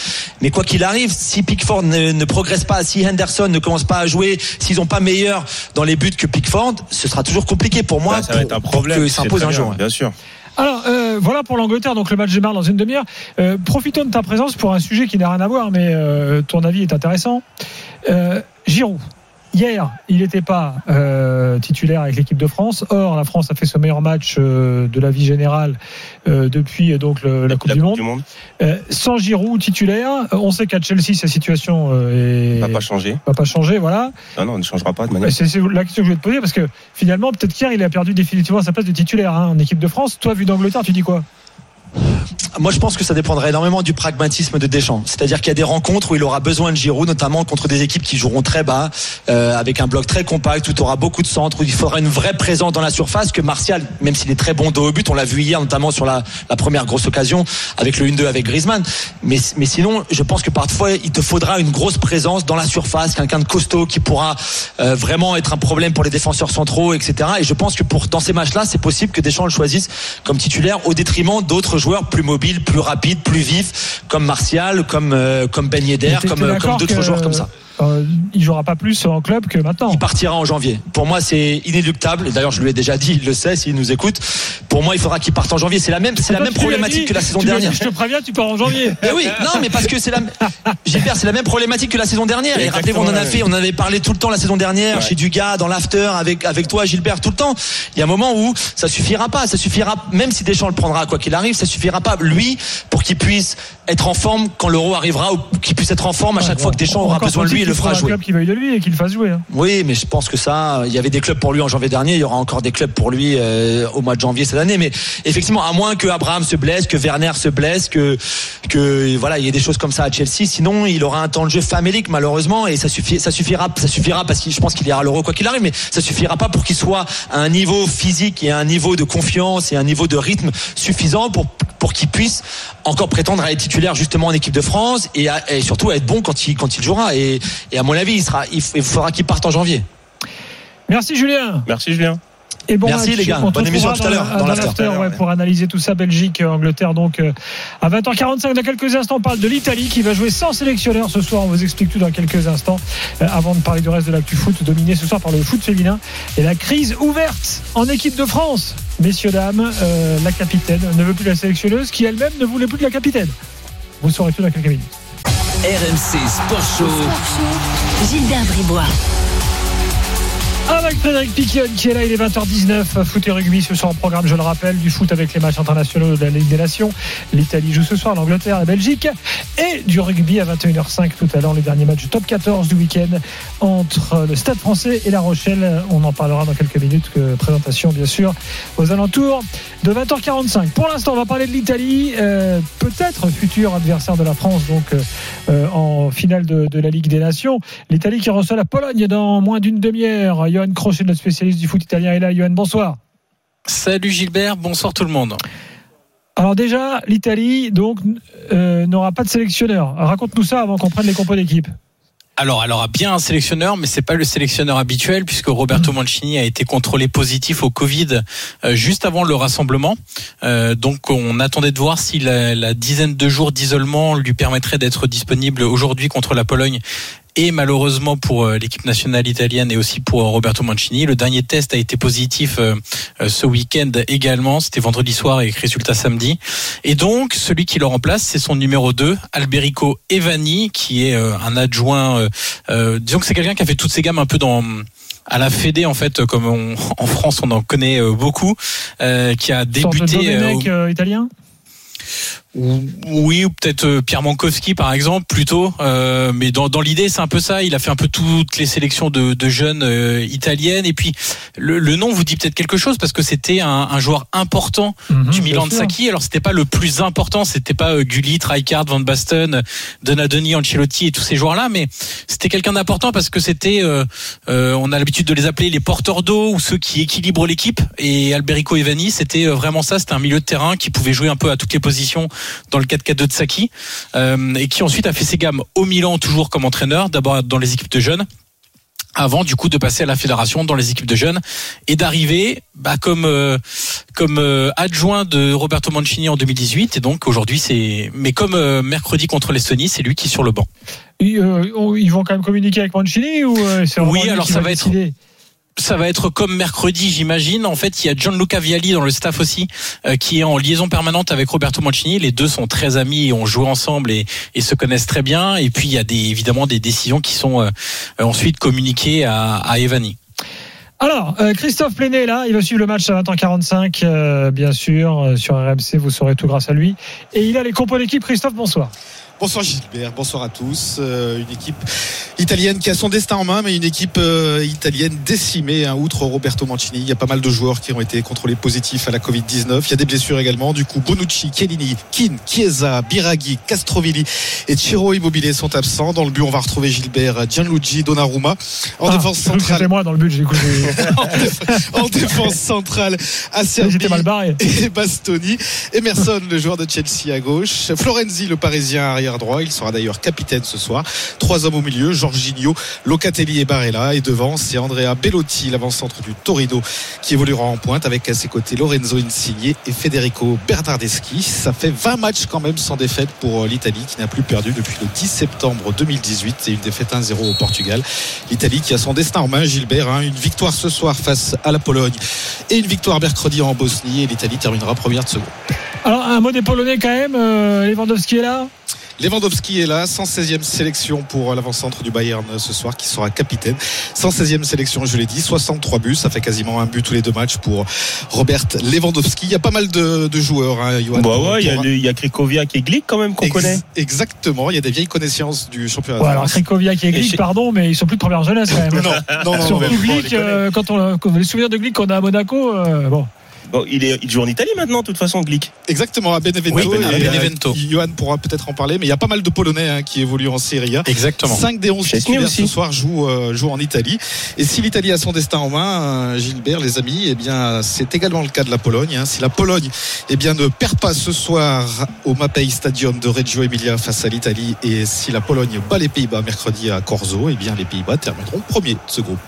Speaker 6: Mais quoi qu'il arrive, si Pickford ne, ne progresse pas, si Henderson ne commence pas à jouer, s'ils ont pas meilleur dans les buts que Pickford, ce sera toujours compliqué pour moi.
Speaker 4: Bah, ça va être un problème.
Speaker 6: s'impose un jour.
Speaker 4: Bien sûr.
Speaker 3: Alors, euh, voilà pour l'Angleterre, donc le match démarre dans une demi-heure. Euh, profitons de ta présence pour un sujet qui n'a rien à voir, mais euh, ton avis est intéressant. Euh, Giroud. Hier, il n'était pas euh, titulaire avec l'équipe de France. Or, la France a fait son meilleur match euh, de la vie générale euh, depuis donc le- la Coupe du Monde. Sans Giroud titulaire, on sait qu'à Chelsea, sa situation est
Speaker 4: va pas changer.
Speaker 3: va pas changer. Voilà.
Speaker 4: Non, non, on ne changera pas de manière.
Speaker 3: C'est c'est la question que je vais te poser parce que finalement, peut-être qu'hier, il a perdu définitivement sa place de titulaire hein, en équipe de France. Toi, vu d'Angleterre, tu dis quoi?
Speaker 6: Moi, je pense que ça dépendrait énormément du pragmatisme de Deschamps. C'est-à-dire qu'il y a des rencontres où il aura besoin de Giroud, notamment contre des équipes qui joueront très bas, euh, avec un bloc très compact, où tu auras beaucoup de centres, où il faudra une vraie présence dans la surface. Que Martial, même s'il est très bon dos au but, on l'a vu hier, notamment sur la, la première grosse occasion avec le 1-2 avec Griezmann. Mais, mais sinon, je pense que parfois, il te faudra une grosse présence dans la surface, quelqu'un de costaud qui pourra euh, vraiment être un problème pour les défenseurs centraux, etc. Et je pense que pour dans ces matchs-là, c'est possible que Deschamps le choisisse comme titulaire au détriment d'autres joueurs plus plus rapides, plus vifs, comme Martial, comme euh, comme Ben Yedder, comme euh, comme d'autres joueurs comme ça.
Speaker 3: Euh, il jouera pas plus en club que maintenant.
Speaker 6: Il partira en janvier. Pour moi, c'est inéluctable. D'ailleurs, je lui ai déjà dit, il le sait, s'il nous écoute. Pour moi, il faudra qu'il parte en janvier. C'est la même, c'est la même problématique
Speaker 3: dit-
Speaker 6: que la saison
Speaker 3: dit,
Speaker 6: dernière.
Speaker 3: Je te préviens, tu pars en janvier.
Speaker 6: Mais oui, non, mais parce que c'est la, Gilbert, c'est la même problématique que la saison dernière. Et rappelez-vous, on en a fait, on en avait parlé tout le temps la saison dernière,
Speaker 4: Ouais.
Speaker 6: chez Dugas, dans l'after, avec, avec toi, Gilbert, tout le temps. Il y a un moment où ça suffira pas, ça suffira, même si Deschamps le prendra, quoi qu'il arrive, ça suffira pas, lui, pour qu'il puisse être en forme quand l'euro arrivera, ou qu'il puisse être en forme à chaque fois que Deschamps aura besoin de lui, le fera jouer.
Speaker 3: un club qui veuille de lui et qu'il fasse jouer. hein.
Speaker 6: Oui, mais je pense que ça, il y avait des clubs pour lui en janvier dernier, il y aura encore des clubs pour lui euh, au mois de janvier cette année. Mais effectivement, à moins que Abraham se blesse, que Werner se blesse, que que voilà, il y ait des choses comme ça à Chelsea. Sinon, il aura un temps de jeu famélique malheureusement, et ça suffit, ça suffira, ça suffira parce que je pense qu'il ira à l'Euro quoi qu'il arrive, mais ça suffira pas pour qu'il soit à un niveau physique et à un niveau de confiance et un niveau de rythme suffisant pour pour qu'il puisse encore prétendre à être titulaire justement en équipe de France et, à- et surtout à être bon quand il quand il jouera. Et, et à mon avis, il sera, il faudra qu'il parte en janvier.
Speaker 3: Merci Julien.
Speaker 4: Merci Julien.
Speaker 3: Et bon
Speaker 6: Merci,
Speaker 3: match.
Speaker 6: les gars.
Speaker 3: On
Speaker 6: Bonne émission tout à l'heure,
Speaker 3: dans,
Speaker 6: dans
Speaker 3: dans
Speaker 6: l'after.
Speaker 3: l'after, ouais, pour analyser tout ça. Belgique, Angleterre. Donc euh, à 20h45, dans quelques instants, on parle de l'Italie qui va jouer sans sélectionneur ce soir. On vous explique tout dans quelques instants. Euh, avant de parler du reste de l'actu foot, dominé ce soir par le foot féminin et la crise ouverte en équipe de France. Messieurs dames, euh, la capitaine ne veut plus la sélectionneuse, qui elle-même ne voulait plus de la capitaine. Vous saurez tout dans quelques minutes.
Speaker 2: RMC Sport Show.
Speaker 1: Gilbert Bribois.
Speaker 3: Avec Frédéric Piquion qui est là, il est 20h19. Foot et rugby ce soir en programme, je le rappelle, du foot avec les matchs internationaux de la Ligue des Nations. L'Italie joue ce soir, l'Angleterre, la Belgique. Et du rugby à 21h05 tout à l'heure, les derniers matchs du top 14 du week-end entre le Stade français et La Rochelle. On en parlera dans quelques minutes. Que présentation, bien sûr, aux alentours de 20h45. Pour l'instant, on va parler de l'Italie, euh, peut-être futur adversaire de la France, donc euh, en finale de la Ligue des Nations. L'Italie qui reçoit la Pologne dans moins d'une demi-heure. Johan Crochet, notre spécialiste du foot italien, est là. Johan, bonsoir.
Speaker 7: Salut Gilbert, bonsoir tout le monde.
Speaker 3: Alors déjà, l'Italie donc euh, n'aura pas de sélectionneur. Raconte-nous ça avant qu'on prenne les compos d'équipe.
Speaker 7: Alors, elle aura bien un sélectionneur, mais c'est pas le sélectionneur habituel puisque Roberto Mancini a été contrôlé positif au Covid euh, juste avant le rassemblement. Euh, donc, on attendait de voir si la, la dizaine de jours d'isolement lui permettrait d'être disponible aujourd'hui contre la Pologne. Et malheureusement pour euh, l'équipe nationale italienne et aussi pour euh, Roberto Mancini, le dernier test a été positif euh, ce week-end également. C'était vendredi soir avec résultat samedi. Et donc, celui qui le remplace, c'est son numéro 2, Alberico Evani, qui est un adjoint. euh, disons que c'est quelqu'un qui a fait toutes ses gammes un peu dans à la Fédé en fait, comme on- en France on en connaît beaucoup, euh, qui a
Speaker 3: Sorte de
Speaker 7: débuté. euh,
Speaker 3: Domenech, euh, italien?
Speaker 7: Oui, ou peut-être euh, Pierre Mankowski par exemple, plutôt. Euh, mais dans, dans l'idée, c'est un peu ça. Il a fait un peu toutes les sélections de, de jeunes euh, italiennes. Et puis le, le nom vous dit peut-être quelque chose parce que c'était un, un joueur important
Speaker 3: Mhm,
Speaker 7: du Milan de. Sacchi. Alors c'était pas le plus important, c'était pas euh, Gullit, Rijkaard, Van Basten, Donadoni, Ancelotti et tous ces joueurs-là, mais c'était quelqu'un d'important parce que c'était, euh, euh, on a l'habitude de les appeler les porteurs d'eau ou ceux qui équilibrent l'équipe. Et Alberico Evani, c'était vraiment ça. C'était un milieu de terrain qui pouvait jouer un peu à toutes les positions dans le 4-4-2 de Sacchi euh, et qui ensuite a fait ses gammes au Milan toujours comme entraîneur, d'abord dans les équipes de jeunes avant du coup de passer à la fédération dans les équipes de jeunes et d'arriver bah, comme euh, comme euh, adjoint de Roberto Mancini en 2018 et donc aujourd'hui c'est mais comme euh, mercredi contre l'Estonie c'est lui qui est sur le banc.
Speaker 3: Ils, on- ils vont quand même communiquer avec Mancini ou c'est
Speaker 7: Oui, alors ça
Speaker 3: va
Speaker 7: va être- ça va être comme mercredi, j'imagine. En fait, il y a Gianluca Vialli dans le staff aussi, euh, qui est en liaison permanente avec Roberto Mancini. Les deux sont très amis, et ont joué ensemble et, se connaissent très bien. Et puis, il y a des, évidemment des décisions qui sont euh, ensuite communiquées à, à Evani.
Speaker 3: Alors, euh, Christophe Plenet, là, il va suivre le match à 20h45, euh, bien sûr, euh, sur RMC, vous saurez tout grâce à lui. Et il a les compos d'équipe. Christophe, bonsoir.
Speaker 1: Bonsoir Gilbert, bonsoir à tous. Euh, une équipe italienne qui a son destin en main, mais une équipe euh, italienne décimée. Hein, outre Roberto Mancini, il y a pas mal de joueurs qui ont été contrôlés positifs à la Covid-19. Il y a des blessures également. Du coup, Bonucci, Chiellini, Kin, Chiesa, Biraghi, Castrovilli et Ciro Immobilier sont absents. Dans le but, on va retrouver Gilbert, Gianluigi, Donnarumma. En
Speaker 3: Ah,
Speaker 1: défense centrale,
Speaker 3: moi dans le but, j'ai écouté.
Speaker 1: en, déf- en défense centrale, Acerbi
Speaker 3: J'étais mal barré.
Speaker 1: et Bastoni. Emerson, le joueur de Chelsea à gauche. Florenzi, le parisien arrière droit. Il sera d'ailleurs capitaine ce soir. Trois hommes au milieu. Jorginho, Locatelli et Barella. Et devant, c'est Andrea Bellotti, l'avant-centre du Torino, qui évoluera en pointe avec à ses côtés Lorenzo Insigne et Federico Bernardeschi. Ça fait 20 matchs quand même sans défaite pour l'Italie qui n'a plus perdu depuis le 10 septembre 2018 et une défaite 1-0 au Portugal. L'Italie qui a son destin en main, Gilbert. hein. Une victoire ce soir face à la Pologne et une victoire mercredi en Bosnie. Et l'Italie terminera première de ce groupe.
Speaker 3: Alors, un mot des Polonais quand même. euh, Lewandowski est là?
Speaker 1: Lewandowski est là, 116e sélection pour l'avant-centre du Bayern ce soir, qui sera capitaine. 116e sélection, je l'ai dit, 63 buts, ça fait quasiment un but tous les deux matchs pour Robert Lewandowski. Il y a pas mal de, de joueurs, hein, Johan,
Speaker 4: Bah ouais, il y y a Krikoviak et Glick quand même qu'on
Speaker 1: Ex-
Speaker 4: connaît.
Speaker 1: Exactement, il y a des vieilles connaissances du championnat.
Speaker 3: Ouais,
Speaker 1: de
Speaker 3: alors. Krikoviak et Glick, pardon, mais ils sont plus de première jeunesse quand même.
Speaker 1: non, non, non,
Speaker 3: Surtout Glick, euh, quand on quand les souvenirs de Glick qu'on a à Monaco, euh, bon.
Speaker 4: Bon, il, est, il joue en Italie maintenant, de toute façon, Glick.
Speaker 1: exactement, à Benevento.
Speaker 7: Oui,
Speaker 1: et,
Speaker 7: à Benevento.
Speaker 1: euh, Johan pourra peut-être en parler, mais il y a pas mal de Polonais hein, qui évoluent en Serie A.
Speaker 7: Exactement.
Speaker 1: 5 des 11
Speaker 4: Chesney
Speaker 1: titulaires
Speaker 4: aussi.
Speaker 1: ce soir jouent, euh, jouent en Italie. Et si l'Italie a son destin en main, euh, Gilbert, les amis, eh bien, c'est également le cas de la Pologne. hein. Si la Pologne, eh bien, ne perd pas ce soir au Mapei Stadium de Reggio Emilia face à l'Italie, et si la Pologne bat les Pays-Bas mercredi à Corzo, eh bien, les Pays-Bas termineront premiers de ce groupe.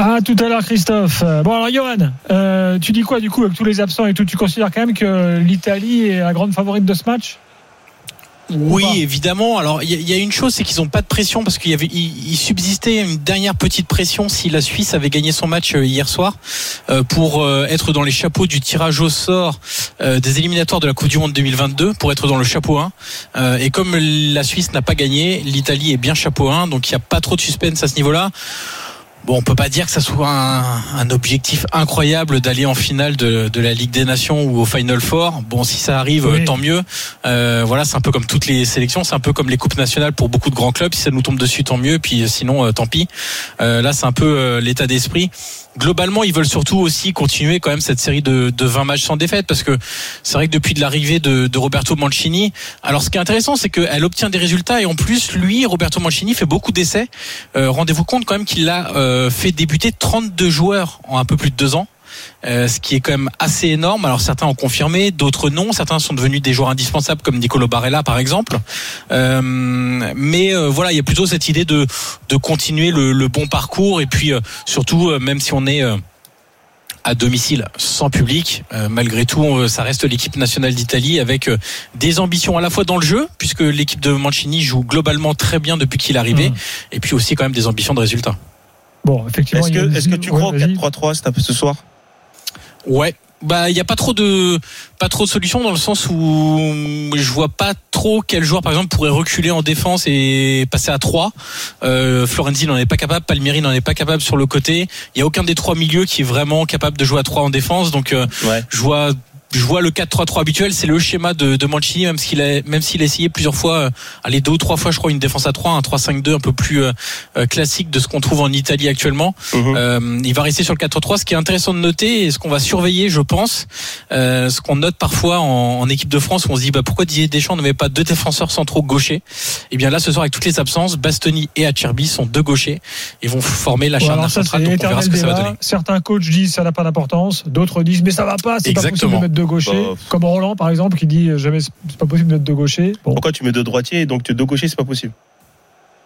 Speaker 3: Ah, tout à l'heure, Christophe. Euh, Bon, alors, Johan, euh, tu dis quoi du coup avec tous les absents et tout Tu considères quand même que l'Italie est la grande favorite de ce match?
Speaker 7: Oui, évidemment. Alors, il y, a- une chose, c'est qu'ils n'ont pas de pression parce qu'il y avait, il, subsistait une dernière petite pression si la Suisse avait gagné son match euh, hier soir pour être dans les chapeaux du tirage au sort des éliminatoires de la Coupe du Monde 2022, pour être dans le chapeau 1. Euh, et comme la Suisse n'a pas gagné, l'Italie est bien chapeau 1, donc il n'y a pas trop de suspense à ce niveau-là. Bon, on peut pas dire que ça soit un, un objectif incroyable d'aller en finale de, de la Ligue des Nations ou au Final Four. Bon, si ça arrive,
Speaker 3: Oui.
Speaker 7: euh, tant mieux. Euh, voilà, c'est un peu comme toutes les sélections, c'est un peu comme les coupes nationales pour beaucoup de grands clubs. Si ça nous tombe dessus, tant mieux. Puis euh, sinon, euh, tant pis. Euh, là, c'est un peu l'état d'esprit. Globalement, ils veulent surtout aussi continuer quand même cette série de, de 20 matchs sans défaite parce que c'est vrai que depuis de l'arrivée de, Roberto Mancini, alors ce qui est intéressant, c'est qu'elle obtient des résultats et en plus, lui, Roberto Mancini, fait beaucoup d'essais. Euh, Rendez-vous compte quand même qu'il a euh, fait débuter 32 joueurs en un peu plus de deux ans. Euh, ce qui est quand même assez énorme. Alors certains ont confirmé, d'autres non. Certains sont devenus des joueurs indispensables comme Nicolo Barella par exemple. Euh, mais euh, voilà, il y a plutôt cette idée de, de continuer le, le bon parcours et puis euh, surtout, euh, même si on est euh, à domicile sans public, euh, malgré tout, euh, ça reste l'équipe nationale d'Italie avec euh, des ambitions à la fois dans le jeu, puisque l'équipe de Mancini joue globalement très bien depuis qu'il est arrivé,
Speaker 3: Mhm.
Speaker 7: et puis aussi quand même des ambitions de résultats.
Speaker 3: Bon, effectivement.
Speaker 4: Est-ce que, est-ce que tu
Speaker 3: Ouais,
Speaker 4: crois au
Speaker 3: vas-y.
Speaker 4: 4-3-3 ce- ce soir?
Speaker 7: Ouais. Bah, il y a pas trop de pas trop de solutions dans le sens où je vois pas trop quel joueur par exemple pourrait reculer en défense et passer à 3. Euh, Florenzi n'en est pas capable, Palmieri n'en est pas capable sur le côté. Il y a aucun des trois milieux qui est vraiment capable de jouer à 3 en défense. Donc euh,
Speaker 4: Ouais.
Speaker 7: je vois je vois le 4-3-3 habituel, c'est le schéma de, de Mancini, même s'il a, même s'il a essayé plusieurs fois, euh, allez deux ou trois fois, je crois, une défense à 3, un 3-5-2 un peu plus euh, euh, classique de ce qu'on trouve en Italie actuellement.
Speaker 4: Mhm.
Speaker 7: Euh, il va rester sur le 4-3. Ce qui est intéressant de noter et ce qu'on va surveiller, je pense, euh, ce qu'on note parfois en, en équipe de France, où on se dit bah, pourquoi Didier Deschamps ne met pas deux défenseurs centraux gauchers? Et bien là, ce soir, avec toutes les absences, Bastoni et Acerbi sont deux gauchers et vont former la charnière
Speaker 3: alors ça,
Speaker 7: centrale. Donc on verra ce que ça va donner.
Speaker 3: Certains coachs disent ça n'a pas d'importance, d'autres disent mais ça va pas, c'est pas possible de
Speaker 7: Exactement.
Speaker 3: mettre deux gauchers.
Speaker 4: Bah,
Speaker 3: Comme Roland par exemple qui dit euh, jamais c'est pas possible de mettre deux gauchers. Bon,
Speaker 4: Pourquoi tu mets deux droitiers et donc tu deux gauchers, c'est pas possible?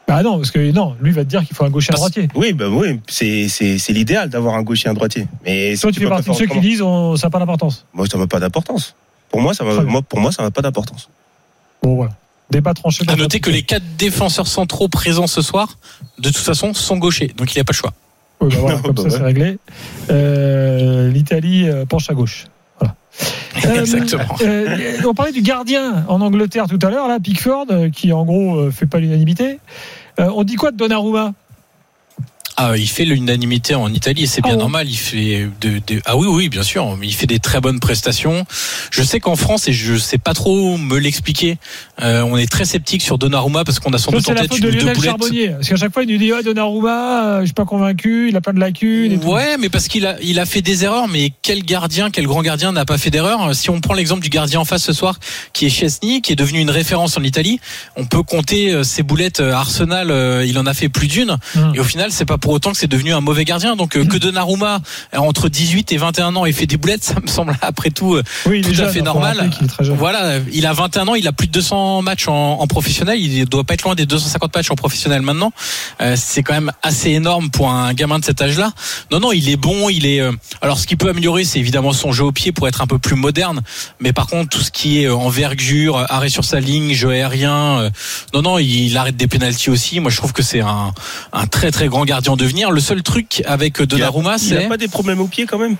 Speaker 3: Bah non, parce que non, lui va te dire qu'il faut un gaucher un
Speaker 7: Parce-
Speaker 3: droitier.
Speaker 4: Oui, bah oui, c'est c'est c'est l'idéal d'avoir un gaucher et un droitier. Mais
Speaker 3: Toi, tu fais partie de ceux qui disent on, ça n'a pas d'importance.
Speaker 4: Moi, ça n'a pas d'importance. Pour moi, ça
Speaker 3: bien.
Speaker 4: moi, pour moi, ça n'a pas d'importance.
Speaker 3: Bon voilà. Débat tranché.
Speaker 7: À noter que les quatre défenseurs centraux présents ce soir, de toute façon, sont gauchers. Donc il n'y a pas le choix.
Speaker 3: Oui, bah voilà, comme
Speaker 4: Bah
Speaker 3: ça, c'est réglé. Euh, L'Italie euh, penche à gauche. Euh,
Speaker 7: Exactement.
Speaker 3: euh, on parlait du gardien en Angleterre tout à l'heure, là, Pickford, euh, qui en gros fait pas l'unanimité. Euh, on dit quoi de Donnarumma?
Speaker 7: Ah, il fait l'unanimité en Italie, c'est bien
Speaker 3: ouais.
Speaker 7: normal. Il fait de, de- ah oui, oui, bien sûr, il fait des très bonnes prestations. Je sais qu'en France, et je sais pas trop me l'expliquer, euh, on est très sceptique sur Donnarumma parce qu'on a sans doute en tête une
Speaker 3: de
Speaker 7: deux
Speaker 3: Lionel
Speaker 7: boulettes.
Speaker 3: Charbonnier. Parce qu'à chaque fois, il nous dit ouais, Donnarumma, euh, je suis pas convaincu, il a plein de lacunes. Et tout.
Speaker 7: Ouais, mais parce qu'il a, il a fait des erreurs, mais quel gardien, quel grand gardien n'a pas fait d'erreur Si on prend l'exemple du gardien en face ce soir, qui est Chesney, qui est devenu une référence en Italie, on peut compter euh, ses boulettes euh, Arsenal, euh, il en a fait plus d'une,
Speaker 3: Hum.
Speaker 7: et au final, c'est pas pour autant que c'est devenu un mauvais gardien. Donc euh, que Donnarumma, euh, entre 18 et 21 ans, ait fait des boulettes, ça me semble après tout euh,
Speaker 3: Oui, il est
Speaker 7: tout à
Speaker 3: jeune,
Speaker 7: fait normal.
Speaker 3: jeune.
Speaker 7: Voilà, il a 21 ans, il a plus de 200 matchs en, en professionnel, il doit pas être loin des 250 matchs en professionnel maintenant. Euh, c'est quand même assez énorme pour un gamin de cet âge-là. Non, non, il est bon, il est. euh, alors, ce qui peut améliorer, c'est évidemment son jeu au pied pour être un peu plus moderne. Mais par contre, tout ce qui est envergure, arrêt sur sa ligne, jeu aérien, euh, non, non, il, il arrête des pénalties aussi. Moi, je trouve que c'est un, un très très grand gardien en devenir. Le seul truc avec Donnarumma,
Speaker 4: Il a
Speaker 7: c'est
Speaker 4: pas des problèmes au pied quand même.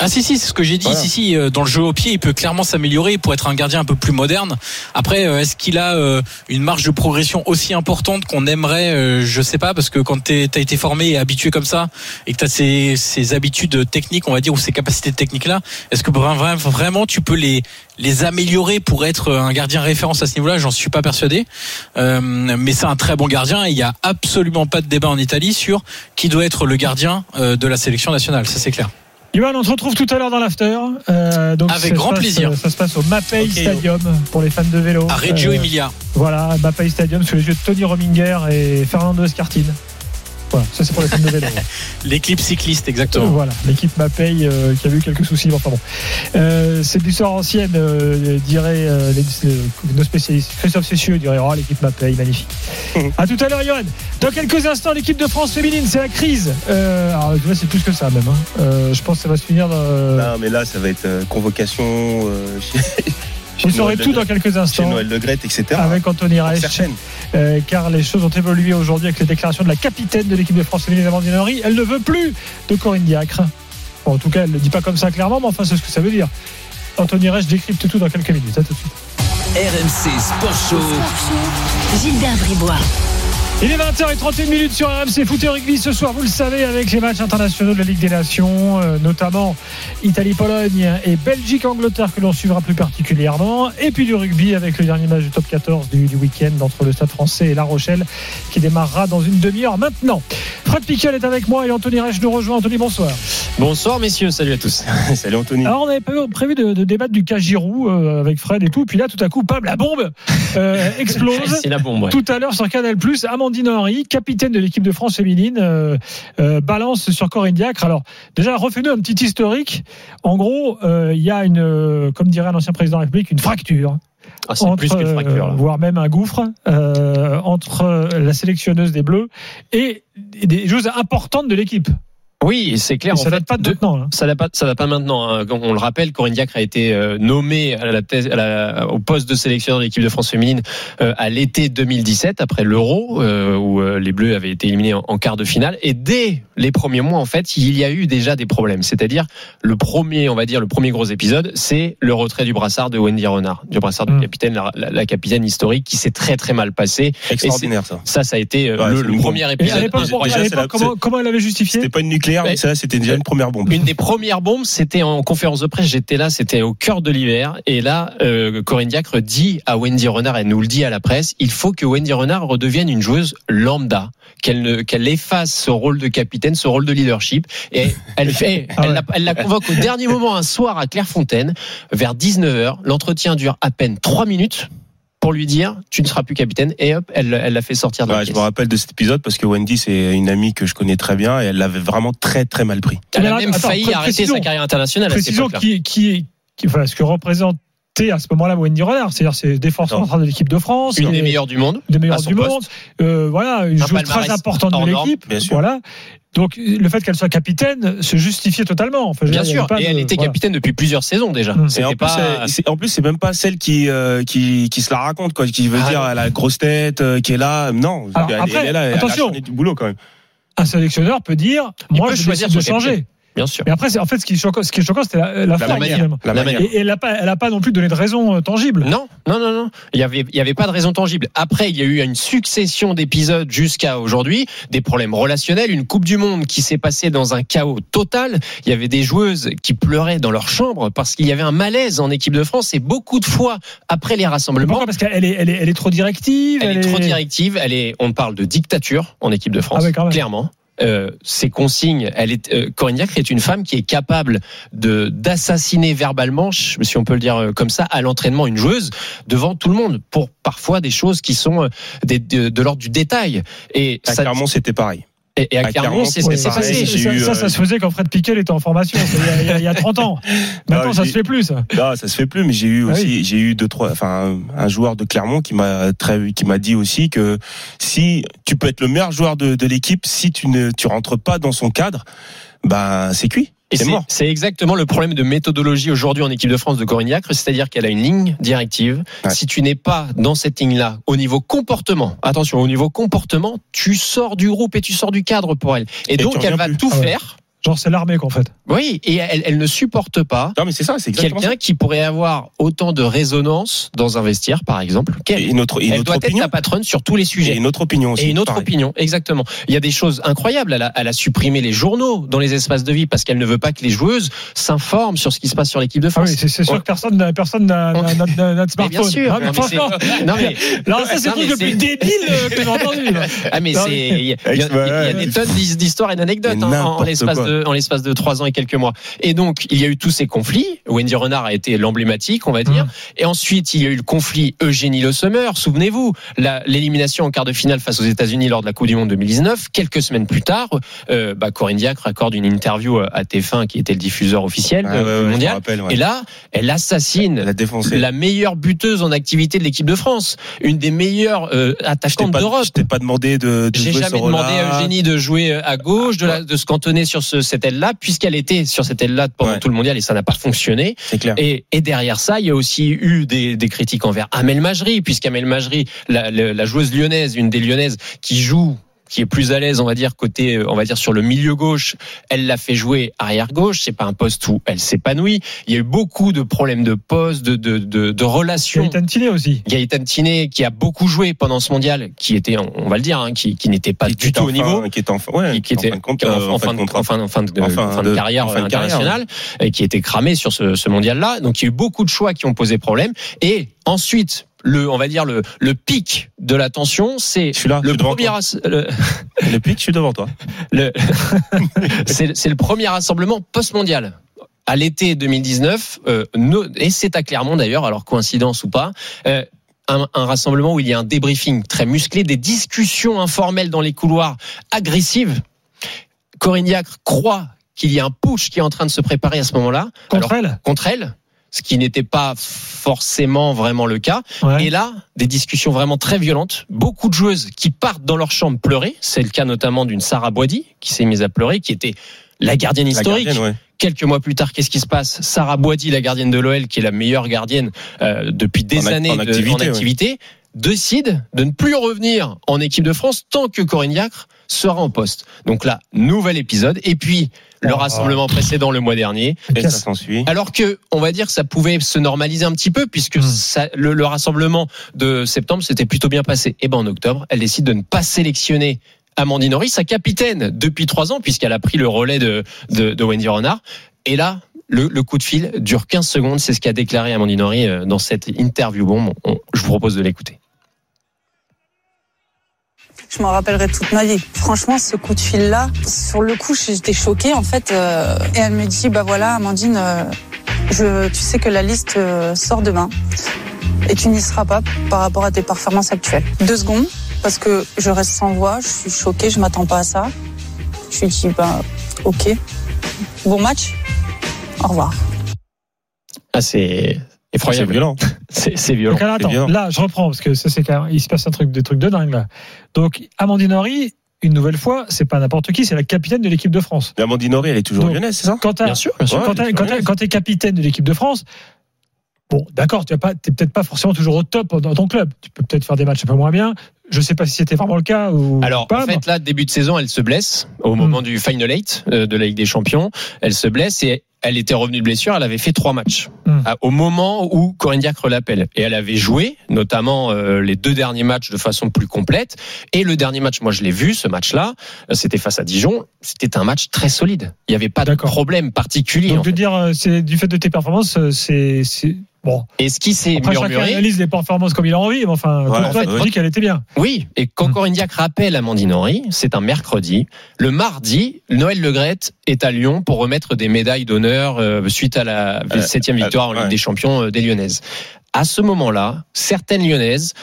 Speaker 7: Ah si si c'est ce que j'ai dit
Speaker 4: Voilà.
Speaker 7: si si euh, dans le jeu au pied il peut clairement s'améliorer pour être un gardien un peu plus moderne. Après euh, est-ce qu'il a euh, une marge de progression aussi importante qu'on aimerait je sais pas parce que quand tu as été formé et habitué comme ça et que tu as ces, ces habitudes techniques on va dire ou ces capacités techniques là est-ce que vra- vra- vraiment tu peux les les améliorer pour être un gardien référence à ce niveau-là? J'en suis pas persuadé. Euh, mais c'est un très bon gardien et il y a absolument pas de débat en Italie sur qui doit être le gardien euh, de la sélection nationale ça c'est clair
Speaker 3: Ivan, on se retrouve tout à l'heure dans l'after. Euh, donc
Speaker 7: Avec grand
Speaker 3: passe,
Speaker 7: plaisir.
Speaker 3: euh, Ça se passe au Mapei Stadium pour les fans de vélo.
Speaker 7: à Reggio
Speaker 3: Euh,
Speaker 7: Emilia
Speaker 3: Voilà, Mapei Stadium sous les yeux de Tony Rominger et Fernando Escartine. Voilà, ça c'est pour les fans de vélo.
Speaker 7: L'équipe cycliste, exactement.
Speaker 3: Voilà, l'équipe Mapei euh, qui a eu quelques soucis. Enfin bon, Euh, c'est de l'histoire ancienne, euh, dirait euh, les- les- nos spécialistes. Christophe Cessieux dirait oh, l'équipe Mapei, magnifique. à tout à l'heure, Johan. Dans quelques instants, l'équipe de France féminine, c'est la crise. Euh, alors, tu vois, c'est plus que ça même. hein. Euh, je pense que ça va se finir dans.
Speaker 4: Non, mais là, ça va être euh, convocation. chez- chez
Speaker 3: Vous saurez
Speaker 4: Noël
Speaker 3: tout dans quelques
Speaker 4: Chez
Speaker 3: instants.
Speaker 4: Noël Le Gret, etc.
Speaker 3: Avec Anthony Reich, euh, car les choses ont évolué aujourd'hui avec les déclarations de la capitaine de l'équipe de France féminine, Amandine Henry. Elle ne veut plus de Corinne Diacre. Bon, en tout cas, elle ne le dit pas comme ça clairement, mais enfin, c'est ce que ça veut dire. Anthony Reich décrypte tout dans quelques minutes. À tout de suite.
Speaker 2: RMC Sport Show.
Speaker 8: Gilbert Bribois.
Speaker 3: Il est 20h31 minutes sur RMC Foot et Rugby ce soir, vous le savez, avec les matchs internationaux de la Ligue des Nations, euh, notamment Italie-Pologne et Belgique-Angleterre que l'on suivra plus particulièrement, et puis du rugby avec le dernier match du top 14 du, du week-end entre le Stade français et La Rochelle qui démarrera dans une demi-heure maintenant. Fred Piquel est avec moi et Anthony Reich nous rejoint. Anthony, bonsoir.
Speaker 9: Bonsoir messieurs, salut à tous.
Speaker 4: Salut Anthony.
Speaker 3: Alors on avait prévu- de, de débattre du cas Giroud euh, avec Fred et tout, puis là tout à coup, pam, la bombe euh, explose.
Speaker 9: C'est la bombe. ouais.
Speaker 3: Tout à l'heure sur Canal Amandine Henry, capitaine de l'équipe de France féminine, euh, euh, balance sur Corinne Diacre. Alors déjà, refais-nous un petit historique. En gros, euh, il y a une, comme dirait un ancien président de la République, une fracture.
Speaker 9: Ah, c'est plus qu'une fracture là.
Speaker 3: voire même un gouffre entre la sélectionneuse des Bleus et des choses importantes de l'équipe.
Speaker 9: Oui, c'est clair.
Speaker 3: Et ça
Speaker 9: fait,
Speaker 3: date pas de maintenant. hein.
Speaker 9: Ça date pas, ça date pas maintenant. hein. On le rappelle, Corinne Diacre a été euh, nommée à la thèse- à la- au poste de sélectionneur de l'équipe de France féminine euh, à l'été 2017 après l'Euro euh, où euh, les Bleus avaient été éliminés en, en quart de finale. Et dès les premiers mois, en fait, il y a eu déjà des problèmes. C'est-à-dire le premier, on va dire le premier gros épisode, c'est le retrait du brassard de Wendy Renard, du brassard
Speaker 3: Mm.
Speaker 9: de capitaine, la, la- la capitaine historique, qui s'est très très mal passé.
Speaker 4: Extraordinaire ça.
Speaker 9: Ça, ça a été
Speaker 4: Ouais,
Speaker 9: le,
Speaker 4: c'est
Speaker 9: le
Speaker 4: une
Speaker 9: premier épisode.
Speaker 3: à l'époque, comment, comment elle avait justifié
Speaker 4: C'était pas une nucléaire, mais ça, c'était déjà une première bombe.
Speaker 9: Une des premières bombes, c'était en conférence de presse. J'étais là, c'était au cœur de l'hiver. Et là, euh, Corinne Diacre dit à Wendy Renard, elle nous le dit à la presse, il faut que Wendy Renard redevienne une joueuse lambda, qu'elle ne, qu'elle efface ce rôle de capitaine, ce rôle de leadership. Et elle fait,
Speaker 3: Ah
Speaker 9: elle, la, elle la convoque au dernier moment un soir à Clairefontaine, vers 19h. L'entretien dure à peine 3 minutes pour lui dire, tu ne seras plus capitaine. Et hop, elle, elle l'a fait sortir de la
Speaker 4: Ouais, je
Speaker 9: pièce.
Speaker 4: me rappelle de cet épisode parce que Wendy, c'est une amie que je connais très bien et elle l'avait vraiment très très mal pris.
Speaker 9: Elle a même
Speaker 3: attends,
Speaker 9: failli
Speaker 3: pré-
Speaker 9: arrêter sa carrière internationale à
Speaker 3: Précisons
Speaker 9: époque-là.
Speaker 3: qui, qui, qui, enfin, ce que représentait à ce moment-là Wendy Renard, c'est-à-dire c'est défenseur central de l'équipe de France,
Speaker 9: Une des meilleures du monde.
Speaker 3: des meilleurs
Speaker 9: à son
Speaker 3: du
Speaker 9: poste.
Speaker 3: monde, euh, voilà, une
Speaker 9: Un
Speaker 3: joueuse très importante de l'équipe,
Speaker 4: bien sûr.
Speaker 3: voilà. Donc le fait qu'elle soit capitaine se justifiait totalement. Enfin,
Speaker 9: Bien sûr, et
Speaker 3: de-
Speaker 9: elle était
Speaker 3: voilà.
Speaker 9: capitaine depuis plusieurs saisons déjà.
Speaker 3: Mm.
Speaker 4: Et
Speaker 9: C'était
Speaker 4: en plus,
Speaker 9: pas.
Speaker 4: c'est- c'est- en plus, c'est même pas celle qui, euh, qui, qui se la raconte, quoi, qui veut
Speaker 9: Ah,
Speaker 4: dire elle a la grosse tête, euh, qui est là. Non,
Speaker 3: Alors,
Speaker 4: elle,
Speaker 3: après,
Speaker 4: elle est là, elle a
Speaker 3: attention.
Speaker 4: du boulot quand même.
Speaker 3: un sélectionneur peut dire, moi, je
Speaker 9: choisir
Speaker 3: de
Speaker 9: capitaine. Bien sûr.
Speaker 3: Mais après, en fait, ce qui est choquant, ce qui est choquant, c'était la, la forme,
Speaker 9: manière.
Speaker 4: La
Speaker 9: La
Speaker 4: manière.
Speaker 3: Et, et elle n'a pas, elle a pas non plus donné de raison euh, tangible.
Speaker 9: Non, non, non, non. Il y avait, il y avait pas de raison tangible. Après, il y a eu une succession d'épisodes jusqu'à aujourd'hui, des problèmes relationnels, une Coupe du Monde qui s'est passée dans un chaos total. Il y avait des joueuses qui pleuraient dans leur chambre parce qu'il y avait un malaise en équipe de France et beaucoup de fois après les rassemblements.
Speaker 3: Pourquoi Parce qu'elle est, elle est, elle est trop directive.
Speaker 9: Elle est trop directive. Elle est, on parle de dictature en équipe de France,
Speaker 3: Ah ouais, quand même.
Speaker 9: clairement. Euh, ses consignes, elle est, euh, est une femme qui est capable de d'assassiner verbalement, si on peut le dire euh, comme ça, à l'entraînement une joueuse devant tout le monde pour parfois des choses qui sont euh, des, de, de l'ordre du détail. Et,
Speaker 4: À
Speaker 9: ça,
Speaker 4: Clermont, c'était pareil.
Speaker 9: Et, et à
Speaker 4: à
Speaker 9: Clermont, c'est ce qui s'est passé.
Speaker 3: ça,
Speaker 4: eu,
Speaker 3: ça, ça
Speaker 4: euh,
Speaker 3: se faisait quand Fred Piquet était en formation, il y a- il y, a- il y a 30 ans. Maintenant, ça se fait plus, ça.
Speaker 4: Non, ça se fait plus, mais j'ai eu
Speaker 3: Ah
Speaker 4: aussi, j'ai eu deux, trois, enfin, un joueur de Clermont qui m'a très, qui m'a dit aussi que si tu peux être le meilleur joueur de, de l'équipe, si tu ne, tu rentres pas dans son cadre, ben, c'est cuit.
Speaker 9: Et
Speaker 4: C'est
Speaker 9: c'est exactement le problème de méthodologie aujourd'hui en équipe de France de Corinne Diacre, c'est-à-dire qu'elle a une ligne directive.
Speaker 4: Ouais.
Speaker 9: Si tu n'es pas dans cette ligne-là, au niveau comportement, attention, au niveau comportement, tu sors du groupe et tu sors du cadre pour elle. Et,
Speaker 4: Et
Speaker 9: donc elle va
Speaker 4: plus.
Speaker 9: tout
Speaker 3: Ah ouais.
Speaker 9: faire.
Speaker 3: Genre, c'est l'armée, quoi, en fait.
Speaker 9: Oui, et elle, elle ne supporte pas
Speaker 4: Non, mais c'est ça, c'est
Speaker 9: quelqu'un qui pourrait avoir autant de résonance dans un vestiaire, par exemple. qu'elle.
Speaker 4: Et notre, et
Speaker 9: Elle doit être la patronne sur tous les sujets.
Speaker 4: Et une autre opinion aussi.
Speaker 9: Et une autre
Speaker 4: pareil.
Speaker 9: opinion, exactement. Il y a des choses incroyables. Elle a, elle a supprimé les journaux dans les espaces de vie parce qu'elle ne veut pas que les joueuses s'informent sur ce qui se passe sur l'équipe de
Speaker 3: Ah
Speaker 9: France.
Speaker 3: oui, c'est c'est sûr que personne n'a personne n'a
Speaker 9: On-
Speaker 3: n'a- n'a- n'a de
Speaker 9: Mais
Speaker 3: smartphone.
Speaker 9: bien sûr.
Speaker 3: Ah, mais
Speaker 9: Non, mais c'est-
Speaker 3: franchement,
Speaker 9: non, mais-
Speaker 3: alors ça, c'est le truc le plus débile euh, que j'ai entendu.
Speaker 9: Ah mais c'est il y, a- des tonnes d'his- d'histoires et d'anecdotes hein, en, l'espace
Speaker 4: quoi.
Speaker 9: De en l'espace de trois ans et quelques mois. Et donc il y a eu tous ces conflits. Wendy Renard a été l'emblématique, on va dire.
Speaker 3: Mm.
Speaker 9: Et ensuite il y a eu le conflit Eugénie Le Sommer. Souvenez-vous l'élimination en quart de finale face aux États-Unis lors de la Coupe du Monde 2019. Quelques semaines plus tard, euh, bah, Corinne Diacre accorde une interview à TF1 qui était le diffuseur officiel euh,
Speaker 4: ouais,
Speaker 9: mondial.
Speaker 4: rappelle, ouais.
Speaker 9: Et là, elle assassine la meilleure buteuse en activité de l'équipe de France, une des meilleures euh, attaquantes d'Europe.
Speaker 4: je t'ai pas demandé de, de
Speaker 9: J'ai
Speaker 4: jouer
Speaker 9: jamais demandé à Eugénie de jouer à gauche, de, la- de se cantonner sur ce, cette aile-là, puisqu'elle était sur cette aile-là pendant
Speaker 4: Ouais.
Speaker 9: tout le mondial et ça n'a pas fonctionné.
Speaker 4: Clair.
Speaker 9: Et, et derrière ça, il y a aussi eu des, des critiques envers Amel Majri, puisqu'Amel Majri, la, la, la joueuse lyonnaise, une des lyonnaises qui joue qui est plus à l'aise, on va dire côté, euh, on va dire sur le milieu gauche, elle l'a fait jouer arrière gauche. C'est pas un poste où elle s'épanouit. Il y a eu beaucoup de problèmes de poste, de de, de, de relations.
Speaker 3: Gaëtan Tiné aussi.
Speaker 9: Gaëtan Tiné qui a beaucoup joué pendant ce mondial, qui était, on va le dire, hein, qui, qui n'était pas
Speaker 4: Qui
Speaker 9: du
Speaker 4: était
Speaker 9: tout
Speaker 4: en
Speaker 9: au
Speaker 4: fin-
Speaker 9: niveau,
Speaker 4: Qui était en fin, ouais,
Speaker 9: qui, qui était
Speaker 4: en fin de compte, euh,
Speaker 9: en fin de, en fin- en fin de-
Speaker 4: En fin
Speaker 9: en fin de
Speaker 4: de-
Speaker 9: carrière
Speaker 4: en fin de carrière,
Speaker 9: internationale, et qui était cramé sur ce, ce mondial-là. Donc il y a eu beaucoup de choix qui ont posé problème. Et ensuite, le, on va dire le, le pic de la tension, c'est le premier, le-
Speaker 4: Le pic, je suis devant toi.
Speaker 9: le- c'est le premier rassemblement post-mondial. À l'été 2019, euh, et c'est à Clermont d'ailleurs, alors coïncidence ou pas, euh, un, un rassemblement où il y a un débriefing très musclé, des discussions informelles dans les couloirs agressives. Corinne Diacre croit qu'il y a un push qui est en train de se préparer à ce moment-là
Speaker 3: Contre
Speaker 9: Alors,
Speaker 3: elle?
Speaker 9: contre elle, ce qui n'était pas forcément vraiment le cas.
Speaker 3: Ouais.
Speaker 9: Et là, des discussions vraiment très violentes. Beaucoup de joueuses qui partent dans leur chambre pleurer. C'est le cas notamment d'une Sarah Boidi qui s'est mise à pleurer, qui était la gardienne
Speaker 4: La
Speaker 9: historique.
Speaker 4: gardienne, ouais.
Speaker 9: Quelques mois plus tard, qu'est-ce qui se passe? Sarah Boidi, la gardienne de l'OL, qui est la meilleure gardienne euh, depuis des
Speaker 4: En
Speaker 9: années
Speaker 4: en
Speaker 9: de- en activité, décide de ne plus revenir en équipe de France tant que Corinne Diacre sera en poste. Donc là, nouvel épisode. Et puis, le
Speaker 3: Oh.
Speaker 9: rassemblement précédent le mois dernier,
Speaker 4: Et ça s'ensuit.
Speaker 9: alors que, on va dire que ça pouvait se normaliser un petit peu, puisque
Speaker 3: Hmm.
Speaker 9: ça- le, le rassemblement de septembre s'était plutôt bien passé. Et ben en octobre, elle décide de ne pas sélectionner Amandine Henry, sa capitaine depuis trois ans, puisqu'elle a pris le relais de, de, de Wendy Renard. Et là, le, le coup de fil dure 15 secondes, c'est ce qu'a déclaré Amandine Henry euh, dans cette interview. Bon, on- je vous propose de l'écouter.
Speaker 8: Je m'en rappellerai toute ma vie. Franchement, ce coup de fil-là, sur le coup, j'étais choquée en fait. euh, et elle me dit, bah voilà, Amandine, euh, tu sais que la liste euh, sort demain et tu n'y seras pas par rapport à tes performances actuelles. Deux secondes, parce que je reste sans voix, je suis choquée, je m'attends pas à ça. Je lui dis, bah ok, bon match, au revoir.
Speaker 9: Ah, c'est
Speaker 4: C'est violent.
Speaker 9: C'est violent.
Speaker 3: Donc, alors, attends,
Speaker 4: violent.
Speaker 3: là, je reprends parce que ça, c'est quand même- il se passe un truc, des trucs de dingue là. Donc, Amandine Henry, une nouvelle fois, c'est pas n'importe qui, c'est la capitaine de l'équipe de France.
Speaker 4: Mais Amandine Henry, elle est toujours
Speaker 3: Donc,
Speaker 4: lyonnaise, c'est ça?
Speaker 3: Quand
Speaker 9: Bien sûr, bien sûr.
Speaker 4: Ouais,
Speaker 3: quand t'as- quand t'es capitaine de l'équipe de France, bon, d'accord, tu n'es peut-être pas forcément toujours au top dans ton club. Tu peux peut-être faire des matchs un peu moins bien. Je sais pas si c'était vraiment le cas ou
Speaker 9: Alors,
Speaker 3: pas.
Speaker 9: en fait, là, début de saison, elle se blesse au moment du Final Eight euh, de la Ligue des Champions. Elle se blesse et elle était revenue de blessure. Elle avait fait trois matchs
Speaker 3: Hmm.
Speaker 9: À- au moment où Corinne Diacre l'appelle. Et elle avait joué, notamment euh, les deux derniers matchs de façon plus complète. Et le dernier match, moi, je l'ai vu, ce match-là, euh, c'était face à Dijon. C'était un match très solide. Il n'y avait pas de problème particulier.
Speaker 3: Donc
Speaker 9: en
Speaker 3: de
Speaker 9: fait.
Speaker 3: dire, c'est du fait de tes performances, c'est bon.
Speaker 9: Et ce qui s'est
Speaker 3: Après, chacun
Speaker 9: murmuré,
Speaker 3: analyse les performances comme il a envie. Mais enfin,
Speaker 4: Ouais, en fait,
Speaker 3: tu
Speaker 4: ouais.
Speaker 3: dis qu'elle était bien.
Speaker 9: Oui, et quand
Speaker 3: Hmm.
Speaker 9: Corinne Diacre appelle Amandine Henry, c'est un mercredi. Le mardi, Noël Legrette est à Lyon pour remettre des médailles d'honneur euh, suite à la
Speaker 4: Euh,
Speaker 9: septième victoire en
Speaker 4: ouais.
Speaker 9: Ligue des Champions euh, des Lyonnaises. À ce moment-là, certaines Lyonnaises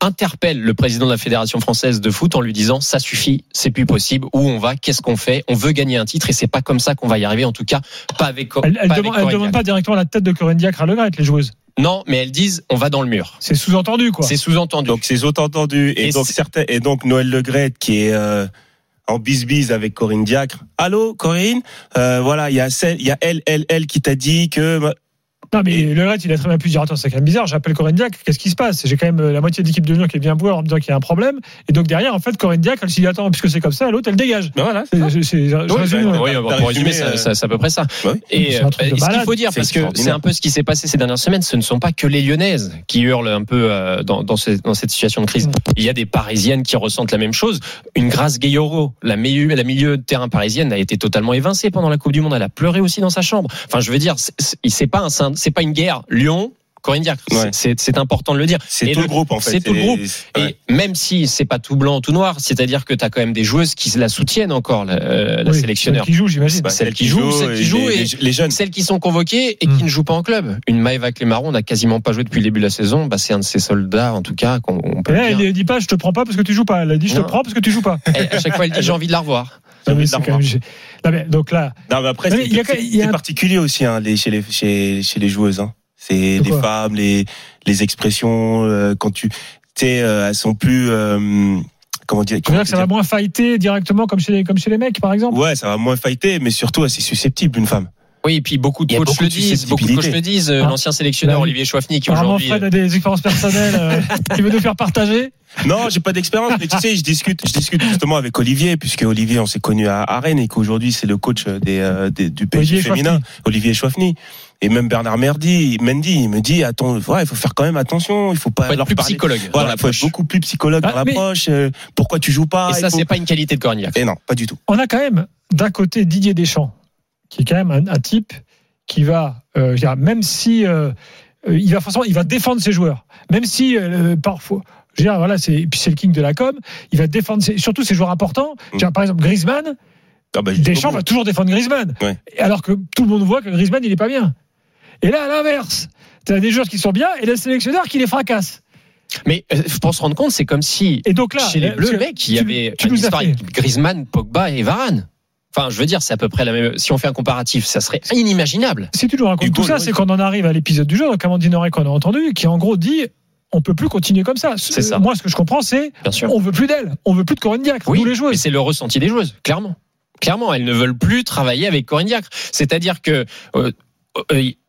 Speaker 9: interpellent le président de la Fédération française de foot en lui disant ça suffit, c'est plus possible, où on va, qu'est-ce qu'on fait, on veut gagner un titre et c'est pas comme ça qu'on va y arriver, en tout cas pas avec.
Speaker 3: Elle, elle
Speaker 9: pas avec
Speaker 3: demande, elle pas directement la tête de Corinne Diacre à Le Gret, les joueuses.
Speaker 9: Non, mais elles disent on va dans le mur.
Speaker 3: C'est sous-entendu, quoi.
Speaker 9: C'est sous-entendu.
Speaker 4: Donc c'est entendu et,
Speaker 9: Et
Speaker 4: donc certains et donc Noël Legrette qui est euh, en bis-bis avec Corinne Diacre. Allô Corinne, Euh, voilà il y a celle, il y a elle elle elle qui t'a dit que
Speaker 3: Non, mais Le Gret, il a très bien pu dire Attends, c'est quand même bizarre, j'appelle Corinne Diacre, qu'est-ce qui se passe? J'ai quand même euh, la moitié de l'équipe de Lyon qui est bien voir en me disant qu'il y a un problème. Et donc derrière, en fait, Corinne Diacre, elle s'est dit Attends, puisque c'est comme ça, l'autre, elle dégage.
Speaker 4: ben voilà.
Speaker 3: C'est- c'est- c'est- je
Speaker 4: Oui,
Speaker 3: résume,
Speaker 4: bah,
Speaker 9: Oui, résumer, ça-
Speaker 4: euh,
Speaker 9: ça- c'est à peu près ça.
Speaker 4: Ouais.
Speaker 9: Et
Speaker 3: C'est
Speaker 9: euh,
Speaker 3: de
Speaker 9: ce qu'il faut dire,
Speaker 4: C'est
Speaker 9: parce que c'est un peu ce qui s'est passé ces dernières semaines, ce ne sont pas que les Lyonnaises qui hurlent un peu euh, dans, dans, ce- dans cette situation de crise. Il y a des Parisiennes qui ressentent la même chose. Une Grace Gayoro, la milieu, la milieu de terrain parisienne, a été totalement évincée pendant la Coupe du Monde. Elle a pleuré aussi dans sa chambre. Enfin, je veux dire, c'est- c'est c'est pas un, c'est pas une guerre. Lyon. Corinne Diacre,
Speaker 4: Ouais.
Speaker 9: C'est- important de le dire.
Speaker 4: C'est tout le groupe en fait.
Speaker 9: c'est tout le groupe.
Speaker 4: ouais.
Speaker 9: Et même si c'est pas tout blanc, tout noir, c'est-à-dire que tu as quand même des joueuses qui la soutiennent encore, la, euh, la
Speaker 3: oui,
Speaker 9: sélectionneur.
Speaker 3: Qui joue, j'imagine.
Speaker 4: Bah,
Speaker 9: celles qui jouent, celles qui jouent
Speaker 4: les,
Speaker 9: et-
Speaker 4: les- les jeunes.
Speaker 9: Celles qui sont convoquées et qui ne jouent pas en club. Une Maëva Clémaron n'a quasiment pas joué depuis le début de la saison. Bah, c'est un de ses soldats, en tout cas, qu'on on peut
Speaker 3: Et là, elle
Speaker 9: dire.
Speaker 3: ne dit pas Je te prends pas parce que tu joues pas. Elle a dit Je te prends parce que tu joues pas.
Speaker 9: Et à chaque fois, elle dit j'ai envie de la revoir.
Speaker 3: Non, mais
Speaker 4: envie de
Speaker 3: c'est Non, mais donc là,
Speaker 4: Non, mais après, c'est
Speaker 3: a
Speaker 4: c'est particulier aussi hein, les, chez, les, chez, chez les joueuses. Hein. C'est les femmes, les, les expressions, euh, quand tu. Tu sais, euh, elles sont plus. euh, comment dire,
Speaker 3: tu veux
Speaker 4: comment
Speaker 3: dire que ça va moins fighter directement comme chez les, comme chez les mecs, par exemple?
Speaker 4: Ouais, ça va moins fighter, mais surtout, assez susceptible, une femme.
Speaker 9: Oui, et puis beaucoup de
Speaker 4: Il
Speaker 9: coachs le disent, beaucoup de coachs le disent. Euh,
Speaker 3: Ah.
Speaker 9: L'ancien sélectionneur
Speaker 3: Bah.
Speaker 9: Olivier Chouafny qui aujourd'hui.
Speaker 3: Fred a des expériences personnelles euh, qu'il veut nous faire partager.
Speaker 4: Non, j'ai pas d'expérience, mais tu sais, je discute, je discute justement avec Olivier, puisque Olivier, on s'est connu à, à Rennes et qu'aujourd'hui c'est le coach des, euh, des- du PSG
Speaker 3: Olivier
Speaker 4: féminin, Olivier Chouafny. Et même Bernard Merdi, Mendy, il me dit, attends, ouais, il faut faire quand même attention, il faut pas
Speaker 9: faut être
Speaker 4: leur
Speaker 9: plus
Speaker 4: parler.
Speaker 9: psychologue.
Speaker 4: Voilà, faut être beaucoup plus psychologue
Speaker 3: Ah,
Speaker 4: dans
Speaker 3: mais-
Speaker 4: l'approche. euh, pourquoi tu joues pas
Speaker 9: Et ça,
Speaker 4: il faut-
Speaker 9: c'est pas une qualité de Cornillac.
Speaker 4: Et non, pas du tout.
Speaker 3: On a quand même d'un côté Didier Deschamps, qui est quand même un, un type qui va, euh, même si euh, euh, il va forcément, il va défendre ses joueurs, même si euh, parfois. Je veux dire, voilà, c'est puis c'est le king de la com. Il va défendre ses- surtout ses joueurs importants. Je veux dire, par exemple, Griezmann.
Speaker 4: Ah bah,
Speaker 3: Deschamps va toujours défendre Griezmann.
Speaker 4: Ouais.
Speaker 3: Alors que tout le monde voit que Griezmann, il est pas bien. Et là, à l'inverse, tu as des joueurs qui sont bien et le sélectionneur qui les fracasse.
Speaker 9: Mais euh, pour se rendre compte, c'est comme si
Speaker 3: Et donc là,
Speaker 9: chez les Bleus,
Speaker 3: que
Speaker 9: mec, il y avait
Speaker 3: tu nous
Speaker 9: Griezmann, Pogba et Varane. Enfin, je veux dire, c'est à peu près la même. Si on fait un comparatif, ça serait inimaginable.
Speaker 3: Si tu nous racontes
Speaker 4: Hugo
Speaker 3: tout ça, c'est qu'on en arrive à l'épisode du jour, donc Amandine Auré qu'on a entendu, qui en gros dit on peut plus continuer comme ça.
Speaker 9: C'est ça.
Speaker 3: Moi, ce que je comprends, c'est
Speaker 9: Bien sûr.
Speaker 3: on veut plus d'elle, on veut plus de Corinne Diacre,
Speaker 9: Oui,
Speaker 3: les
Speaker 9: mais
Speaker 3: joueuses.
Speaker 9: c'est le ressenti des joueuses, clairement. Clairement, elles ne veulent plus travailler avec Corinne Diacre. C'est-à-dire que euh, euh,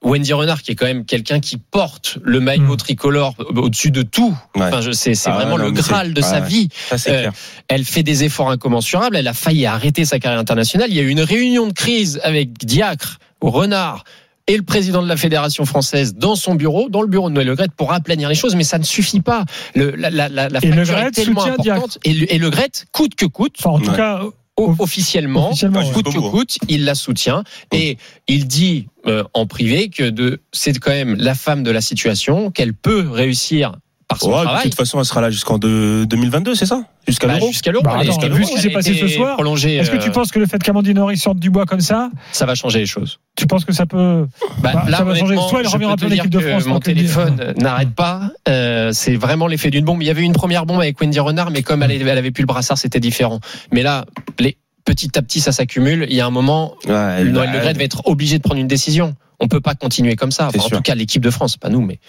Speaker 9: Wendy Renard, qui est quand même quelqu'un qui porte le maillot
Speaker 3: Mm.
Speaker 9: tricolore au-dessus de tout.
Speaker 4: Ouais.
Speaker 9: Enfin, je sais, c'est
Speaker 4: Ah,
Speaker 9: vraiment
Speaker 4: non,
Speaker 9: le graal de sa
Speaker 4: ouais.
Speaker 9: vie.
Speaker 4: Ça,
Speaker 9: Euh. Elle fait des efforts incommensurables. Elle a failli arrêter sa carrière internationale. Il y a eu une réunion de crise avec Diacre, Renard et le président de la fédération française dans son bureau, dans le bureau de Noël Legrette, pour aplanir les choses, mais ça ne suffit pas. Le, la, la, la, la
Speaker 3: Et Le
Speaker 9: fracture est tellement importante. Et, le- et Le Gret, coûte que coûte,
Speaker 3: Enfin, en tout
Speaker 4: Ouais.
Speaker 3: cas,
Speaker 9: officiellement,
Speaker 3: officiellement,
Speaker 4: Ouais,
Speaker 3: ouais.
Speaker 9: coûte que coûte, il la soutient. Et il dit euh, en privé que de c'est quand même la femme de la situation qu'elle peut réussir par son
Speaker 4: Ouais, de toute façon, elle sera là jusqu'en deux- 2022, c'est ça? Jusqu'à
Speaker 9: Bah,
Speaker 4: l'Euro
Speaker 9: jusqu'à l'euro.
Speaker 3: Bah,
Speaker 9: elle est-
Speaker 3: attends,
Speaker 9: jusqu'à
Speaker 3: vu
Speaker 9: l'Euro,
Speaker 3: ce qui s'est passé ce soir, est-ce que tu
Speaker 9: euh,
Speaker 3: penses que le fait qu'Amandine Henry sorte du bois comme ça,
Speaker 9: ça va changer les choses
Speaker 3: tu penses que ça peut.
Speaker 9: Bah,
Speaker 3: Bah,
Speaker 9: là,
Speaker 3: ça va changer. Soit elle reviendra plus en équipe de France,
Speaker 9: Mon téléphone n'arrête pas. Euh, c'est vraiment l'effet d'une bombe. Il y avait une première bombe avec Wendy Renard, mais comme elle, avait- plus le brassard, c'était différent. Mais là, les, petit à petit, ça s'accumule. Il y a un moment,
Speaker 4: Ouais,
Speaker 9: Noël
Speaker 4: bah,
Speaker 9: Le Gret va être obligé de prendre une décision. On peut pas continuer comme ça.
Speaker 4: C'est
Speaker 9: Enfin, en tout cas, l'équipe de France, pas nous, mais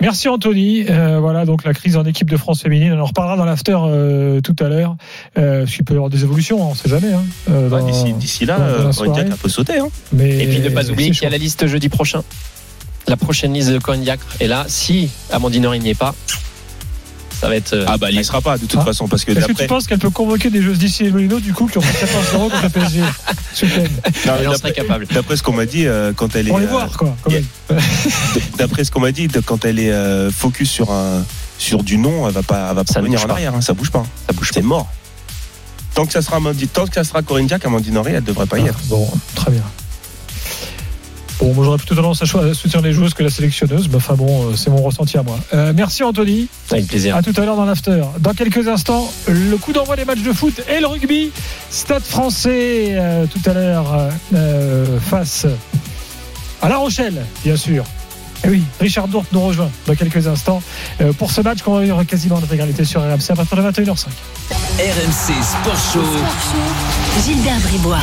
Speaker 3: Merci Anthony. Euh, voilà donc la crise en équipe de France féminine. On en reparlera dans l'after euh, tout à l'heure. Euh, parce qu'il peut y avoir des évolutions, on sait jamais. Hein, euh,
Speaker 4: bah, D'ici d'ici là,
Speaker 3: la
Speaker 4: euh. Diacre, elle peut sauter. Hein.
Speaker 3: mais
Speaker 9: Et puis ne pas oublier
Speaker 3: c'est
Speaker 9: qu'il y a la liste jeudi prochain. La prochaine liste de Diacre. Et là, si Amandine n'y est pas, Ça va être. euh,
Speaker 4: Ah bah il y sera pas de toute
Speaker 3: Ah.
Speaker 4: façon parce que
Speaker 3: Est-ce que tu
Speaker 4: d'après
Speaker 3: penses qu'elle peut convoquer des joueuses d'ici et Molino du coup qui ont fait 14-0 contre le PSG
Speaker 4: Non,
Speaker 9: elle en
Speaker 4: d'après-
Speaker 9: serait capable.
Speaker 4: d'après ce qu'on m'a dit euh, quand elle est
Speaker 3: Pour les
Speaker 4: euh,
Speaker 3: voir quoi. quand
Speaker 4: yeah.
Speaker 3: même.
Speaker 4: d'après ce qu'on m'a dit quand elle est euh, focus sur un sur du nom, elle va pas elle va pas
Speaker 9: Ça ne
Speaker 4: revenir en
Speaker 9: pas.
Speaker 4: arrière, hein, ça bouge pas.
Speaker 9: Ça bouge
Speaker 4: C'est mort. Tant que ça sera Amandine, tant que ça sera Corinne Diac, Amandine Henry, elle devrait pas y être.
Speaker 3: Bon, très bien. Bon, moi j'aurais plutôt tendance à soutenir les joueuses que la sélectionneuse, mais enfin bon, euh, c'est mon ressenti à moi. Euh, merci Anthony,
Speaker 9: Avec plaisir.
Speaker 3: à tout à l'heure dans l'after. Dans quelques instants, le coup d'envoi des matchs de foot et le rugby. Stade français euh, tout à l'heure euh, face à La Rochelle, bien sûr. Et oui, Richard Dourte nous rejoint dans quelques instants euh, pour ce match qu'on va vivre quasiment en intégralité sur RMC à partir de 21h05.
Speaker 2: RMC Sport Show.
Speaker 10: Gilbert Bribois.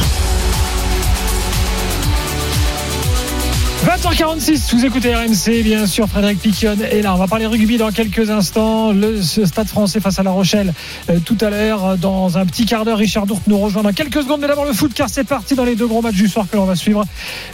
Speaker 3: 20h46, vous écoutez RMC, bien sûr, Frédéric Piquion est là. On va parler rugby dans quelques instants. Le stade français face à La Rochelle euh, tout à l'heure. euh, Dans un petit quart d'heure, Richard Dourte nous rejoint dans quelques secondes. Mais d'abord, le foot, car c'est parti dans les deux gros matchs du soir que l'on va suivre.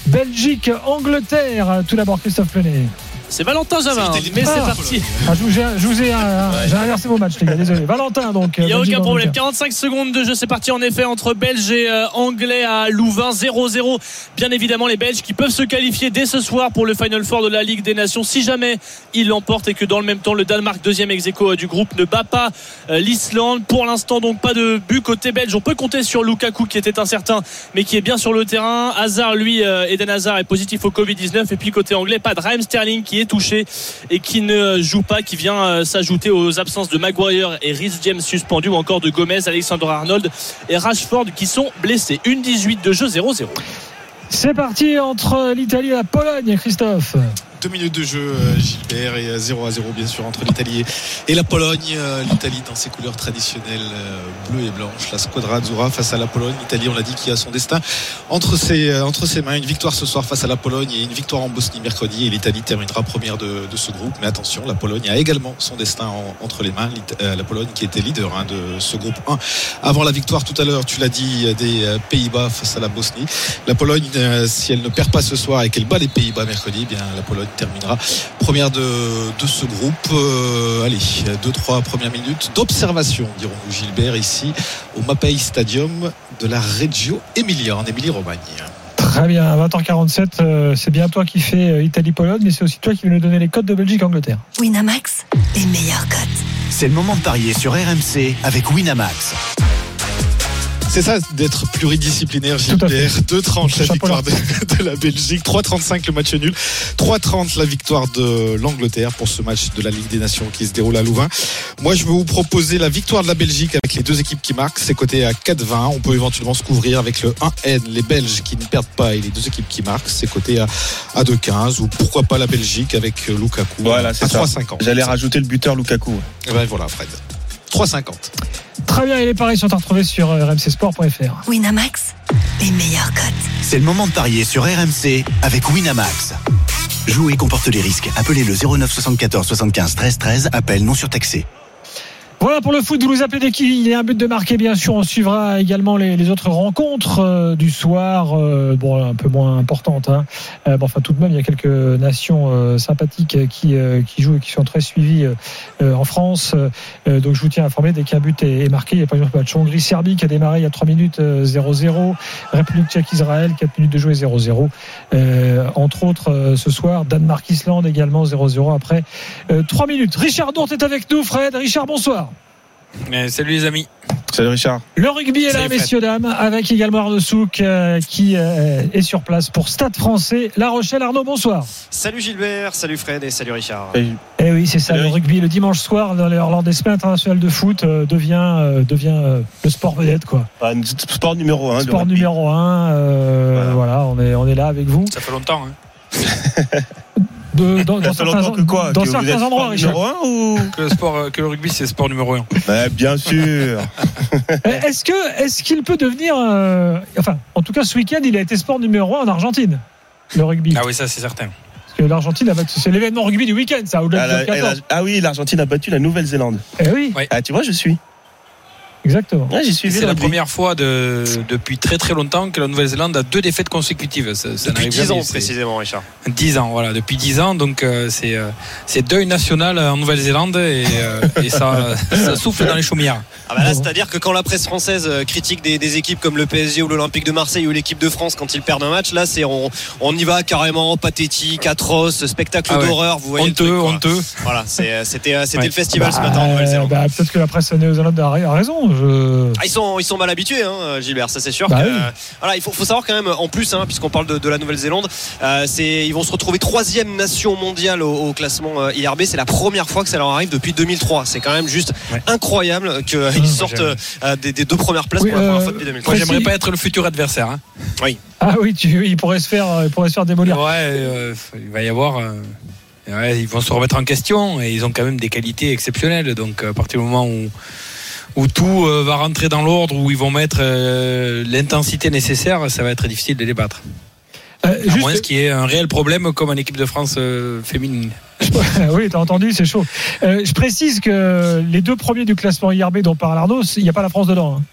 Speaker 3: Belgique, Angleterre. Tout d'abord, Christophe Plenet.
Speaker 5: C'est Valentin Jamin,
Speaker 1: C'était
Speaker 5: mais c'est parti.
Speaker 3: Ah, je vous ai, je vous ai, euh, j'ai inversé vos matchs, les gars. Désolé. Valentin, donc.
Speaker 5: Il n'y a aucun problème.
Speaker 3: Angleterre.
Speaker 5: 45 secondes de jeu, c'est parti en effet entre Belges et euh, Anglais à Louvain. 0-0. Bien évidemment, les Belges qui peuvent se qualifier dès ce soir pour le Final Four de la Ligue des Nations si jamais ils l'emportent et que dans le même temps, le Danemark, deuxième ex aequo, euh, du groupe, ne bat pas euh, l'Islande. Pour l'instant, donc pas de but côté belge. On peut compter sur Lukaku qui était incertain mais qui est bien sur le terrain. Hazard, lui, euh, Eden Hazard est positif au Covid-19. Et puis côté anglais, pas de Raheem Sterling qui est touché et qui ne joue pas, qui vient euh, s'ajouter aux absences de Maguire et Rhys James suspendus ou encore de Gomez, Alexander Arnold et Rashford qui sont blessés. Une 18 de jeu 0-0.
Speaker 3: C'est parti entre l'Italie et la Pologne, Christophe.
Speaker 1: Deux minutes de jeu, euh, Gilbert, et euh, 0 à 0 bien sûr entre l'Italie et- la Pologne. Euh, L'Italie dans ses couleurs traditionnelles euh, bleues et blanches. La squadra azzurra face à la Pologne. L'Italie, on l'a dit, qui a son destin entre ses, euh, entre ses mains. Une victoire ce soir face à la Pologne et une victoire en Bosnie mercredi. Et l'Italie terminera première de, de ce groupe. Mais attention, la Pologne a également son destin en- entre les mains. Euh, La Pologne qui était leader hein, de ce groupe 1 avant la victoire tout à l'heure, tu l'as dit, euh, des euh, Pays-Bas face à la Bosnie. La Pologne, euh, si elle ne perd pas ce soir et qu'elle bat les Pays-Bas mercredi, eh bien la Pologne terminera première de, de ce groupe. Euh, allez, deux trois premières minutes d'observation, dirons-nous Gilbert ici au Mapei Stadium de la Reggio Emilia en Émilie-Romagne.
Speaker 3: Très bien, à 20h47, euh, c'est bien toi qui fais euh, Italie-Pologne, mais c'est aussi toi qui viens nous donner les codes de Belgique-Angleterre.
Speaker 10: Winamax, les meilleurs cotes.
Speaker 11: C'est le moment de parier sur RMC avec Winamax.
Speaker 1: C'est ça d'être pluridisciplinaire. Deux tranches la
Speaker 3: Chapeau
Speaker 1: victoire de, de la Belgique, 3,35 le match nul, 3,30 la victoire de l'Angleterre pour ce match de la Ligue des Nations qui se déroule à Louvain. Moi, je vais vous proposer la victoire de la Belgique avec les deux équipes qui marquent. C'est coté à 4,20. On peut éventuellement se couvrir avec le 1N, les Belges qui ne perdent pas et les deux équipes qui marquent. C'est coté à, à 2,15 ou pourquoi pas la Belgique avec Lukaku
Speaker 4: Voilà,
Speaker 1: à
Speaker 4: c'est ça.
Speaker 1: 3,50.
Speaker 4: J'allais rajouter le buteur Lukaku.
Speaker 1: Et ben voilà, Fred. 3,50.
Speaker 3: Très bien, et les paris sont à retrouver sur euh, rmcsport.fr.
Speaker 10: Winamax, les meilleurs cotes.
Speaker 11: C'est le moment de parier sur RMC avec Winamax. Jouer comporte les risques. Appelez le 09 74 75 13 13. Appel non surtaxé.
Speaker 3: Voilà pour le foot, vous nous appelez dès qu'il y a un but de marqué, bien sûr. On suivra également les, autres rencontres euh, du soir, euh, bon, un peu moins importantes. Hein. Euh, bon, enfin, tout de même, il y a quelques nations sympathiques qui, qui jouent et qui sont très suivies en France. Donc, je vous tiens à informer dès qu'un but est, marqué. Il y a par exemple le match Hongrie-Serbie qui a démarré il y a 3 minutes euh, 0-0. République tchèque-Israël, 4 minutes de jeu et 0-0. Euh, entre autres, ce soir, Danemark-Islande également 0-0 après euh, 3 minutes. Richard Dort est avec nous, Fred. Richard, bonsoir.
Speaker 12: Mais salut les amis.
Speaker 4: Salut Richard.
Speaker 3: Le rugby est là,
Speaker 12: Fred.
Speaker 3: messieurs, dames, avec également Arnaud Souk euh, qui euh, est sur place pour Stade français. La Rochelle, Arnaud, bonsoir.
Speaker 13: Salut Gilbert, salut Fred et salut Richard.
Speaker 4: Et-
Speaker 3: Eh oui, c'est ça,
Speaker 4: Salut.
Speaker 3: le rugby le dimanche soir dans les- lors des semaines internationales de foot euh, devient, euh, devient euh, le sport vedette, quoi.
Speaker 4: bah, sport numéro 1.
Speaker 3: sport numéro un. euh, voilà. on est, on est là avec vous.
Speaker 12: Ça fait longtemps. Hein.
Speaker 3: De- dans, dans certains,
Speaker 4: que quoi
Speaker 3: dans
Speaker 4: que
Speaker 3: certains endroits,
Speaker 4: sport
Speaker 3: Richard.
Speaker 4: numéro 1 ou
Speaker 12: Que le, sport, euh, que le rugby, c'est le sport numéro 1.
Speaker 4: Bah, Bien sûr.
Speaker 3: Eh, Est-ce que, est-ce qu'il peut devenir, euh, enfin, en tout cas, ce week-end, il a été sport numéro un en Argentine, le rugby?
Speaker 12: Ah oui, ça c'est certain.
Speaker 3: Parce que l'Argentine, avait- c'est l'événement rugby du week-end, ça, au-delà
Speaker 4: Ah,
Speaker 3: du
Speaker 4: la-
Speaker 3: 14.
Speaker 4: ah oui, l'Argentine a battu la Nouvelle-Zélande.
Speaker 3: Eh oui.
Speaker 12: Ouais.
Speaker 4: Ah, tu vois, je suis.
Speaker 3: Exactement.
Speaker 4: Ouais,
Speaker 7: C'est la première fois de, depuis très très longtemps que la Nouvelle-Zélande a deux défaites consécutives. Ça, ça
Speaker 13: Depuis
Speaker 7: n'arrive
Speaker 13: 10
Speaker 7: jamais,
Speaker 13: ans
Speaker 7: c'est-
Speaker 13: précisément, Richard.
Speaker 7: 10 ans, voilà, depuis 10 ans. Donc euh, c'est euh, c'est deuil national en Nouvelle-Zélande et, euh, et ça, ça souffle dans les chaumières.
Speaker 13: Ah bah là, c'est-à-dire que quand la presse française critique des, des équipes comme le PSG ou l'Olympique de Marseille ou l'équipe de France quand ils perdent un match, là, c'est on, on y va carrément pathétique, atroce, spectacle
Speaker 7: Ah ouais.
Speaker 13: d'horreur. Vous voyez le
Speaker 7: Honteux, honteux.
Speaker 13: Voilà, c'est- c'était c'était
Speaker 7: Ouais.
Speaker 13: le festival ce
Speaker 3: Bah,
Speaker 13: matin en Nouvelle-Zélande.
Speaker 3: bah, peut-être que la presse néo-zélandaise a raison. Je...
Speaker 13: Ah, ils sont ils sont mal habitués, hein, Gilbert. Ça c'est sûr.
Speaker 3: Bah
Speaker 13: que,
Speaker 3: oui.
Speaker 13: euh, voilà, il faut, faut savoir quand même en plus, hein, puisqu'on parle de, de la Nouvelle-Zélande, euh, c'est ils vont se retrouver troisième nation mondiale au, au classement euh, IRB. C'est la première fois que ça leur arrive depuis 2003. C'est quand même juste
Speaker 7: Ouais.
Speaker 13: incroyable qu'ils
Speaker 3: Mmh.
Speaker 13: sortent
Speaker 7: j'aime.
Speaker 13: euh, des, des deux premières places
Speaker 3: Oui,
Speaker 13: pour la première fois depuis 2003.
Speaker 7: Moi, j'aimerais pas être le futur adversaire. hein.
Speaker 3: Ah oui, tu, il pourrait se faire, il pourrait se faire démolir.
Speaker 7: Ouais, euh, il va y avoir. euh, ouais, ils vont se remettre en question et ils ont quand même des qualités exceptionnelles. Donc, à partir du moment où, où tout euh, va rentrer dans l'ordre, où ils vont mettre euh, l'intensité nécessaire, ça va être difficile de les battre.
Speaker 3: Euh,
Speaker 7: À
Speaker 3: juste-
Speaker 7: moins qu'il y ait un réel problème comme en équipe de France féminine.
Speaker 3: oui, t'as entendu, c'est chaud. Je précise que les deux premiers du classement IRB dont parle Arnaud, il n'y a pas la France dedans. hein.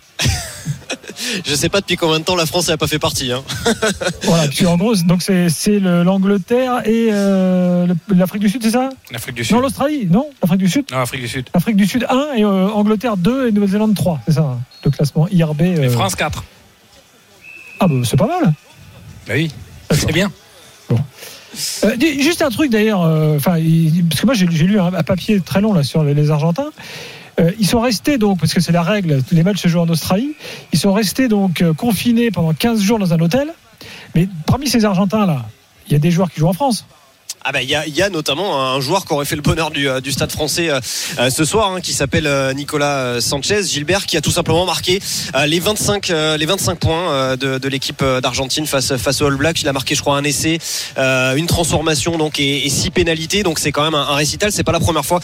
Speaker 13: Je sais pas depuis combien de temps la France n'a pas fait partie. Hein.
Speaker 3: Voilà, puis en gros, donc c'est c'est le- l'Angleterre et euh, l'Afrique du Sud, c'est ça?
Speaker 7: L'Afrique du Sud.
Speaker 3: Non, l'Australie, non L'Afrique du Sud
Speaker 7: Non, Afrique du Sud.
Speaker 3: L'Afrique du Sud 1 et euh, Angleterre 2 et Nouvelle-Zélande 3, c'est ça hein, Le classement IRB.
Speaker 7: Et
Speaker 3: euh,
Speaker 7: France 4.
Speaker 3: Ah bah c'est pas mal.
Speaker 7: Bah oui, c'est bien.
Speaker 3: Euh, dis- juste un truc d'ailleurs, euh, parce que moi j'ai j'ai lu un, un papier très long là sur les, les Argentins. Euh, ils sont restés donc, parce que c'est la règle, les matchs se jouent en Australie, ils sont restés donc euh, confinés pendant 15 jours dans un hôtel. Mais parmi ces Argentins là, il y a des joueurs qui jouent en France.
Speaker 13: Ah bah il y y a notamment un joueur qui aurait fait le bonheur du, euh, du stade français euh, euh, ce soir, hein, qui s'appelle euh, Nicolas Sanchez Gilbert, qui a tout simplement marqué euh, les 25 euh, les 25 points de, de l'équipe d'Argentine face face aux All Blacks. Il a marqué je crois un essai, une transformation donc et, et six pénalités. Donc c'est quand même un, un récital. C'est pas la première fois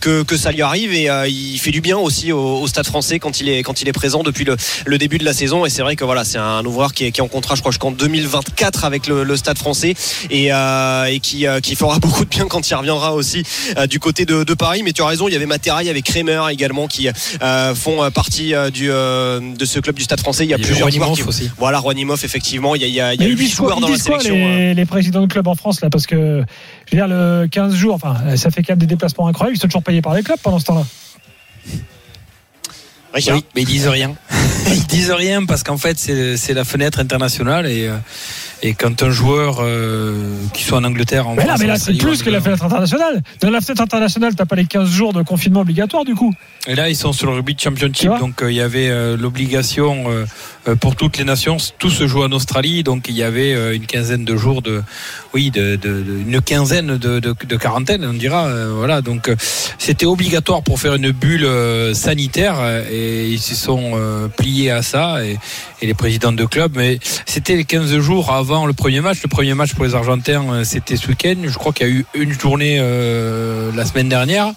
Speaker 13: que, que ça lui arrive et il fait du bien aussi au, au stade français quand il est quand il est présent depuis le, le début de la saison. Et c'est vrai que voilà c'est un ouvreur qui est, qui est en contrat je crois jusqu'en 2024 avec le, le stade français et, et qui, qui fera beaucoup de bien quand il reviendra aussi euh, du côté de, de Paris. Mais tu as raison, il y avait Materail avec Kremer également qui euh, font euh, partie euh, du, euh, de ce club du Stade français. Il y a
Speaker 7: Il y avait
Speaker 13: plusieurs joueurs qui...
Speaker 7: aussi.
Speaker 13: Voilà, Ronimov effectivement. Il y a, il y a, il y a
Speaker 3: Mais ils
Speaker 13: huit
Speaker 3: disent quoi,
Speaker 13: joueurs
Speaker 3: ils
Speaker 13: dans la
Speaker 3: quoi,
Speaker 13: sélection.
Speaker 3: les, les présidents de clubs en France là Parce que je veux dire, le 15 jours, enfin, ça fait quand même des déplacements incroyables. Ils sont toujours payés par les clubs pendant ce temps-là.
Speaker 13: Richard
Speaker 7: Oui, mais ils disent rien. ils disent rien parce qu'en fait, c'est c'est la fenêtre internationale et, euh, et quand un joueur euh, qui soit en Angleterre, en
Speaker 3: Mais là,
Speaker 7: France,
Speaker 3: mais
Speaker 7: en
Speaker 3: là, c'est plus que la fenêtre internationale. Dans la fenêtre internationale, t'as pas les 15 jours de confinement obligatoire du coup.
Speaker 7: Et là, ils sont sur le rugby championship, donc euh, il y avait euh, l'obligation pour toutes les nations, tout se joue en Australie, donc il y avait une quinzaine de jours de, oui, de, de- de- une quinzaine de, de- quarantaine, on dira, voilà, donc c'était obligatoire pour faire une bulle sanitaire et ils se sont pliés à ça et, et les présidents de club, mais c'était les 15 jours avant le premier match. Le premier match pour les Argentins, euh, c'était ce week-end. Je crois qu'il y a eu une journée euh, la semaine dernière.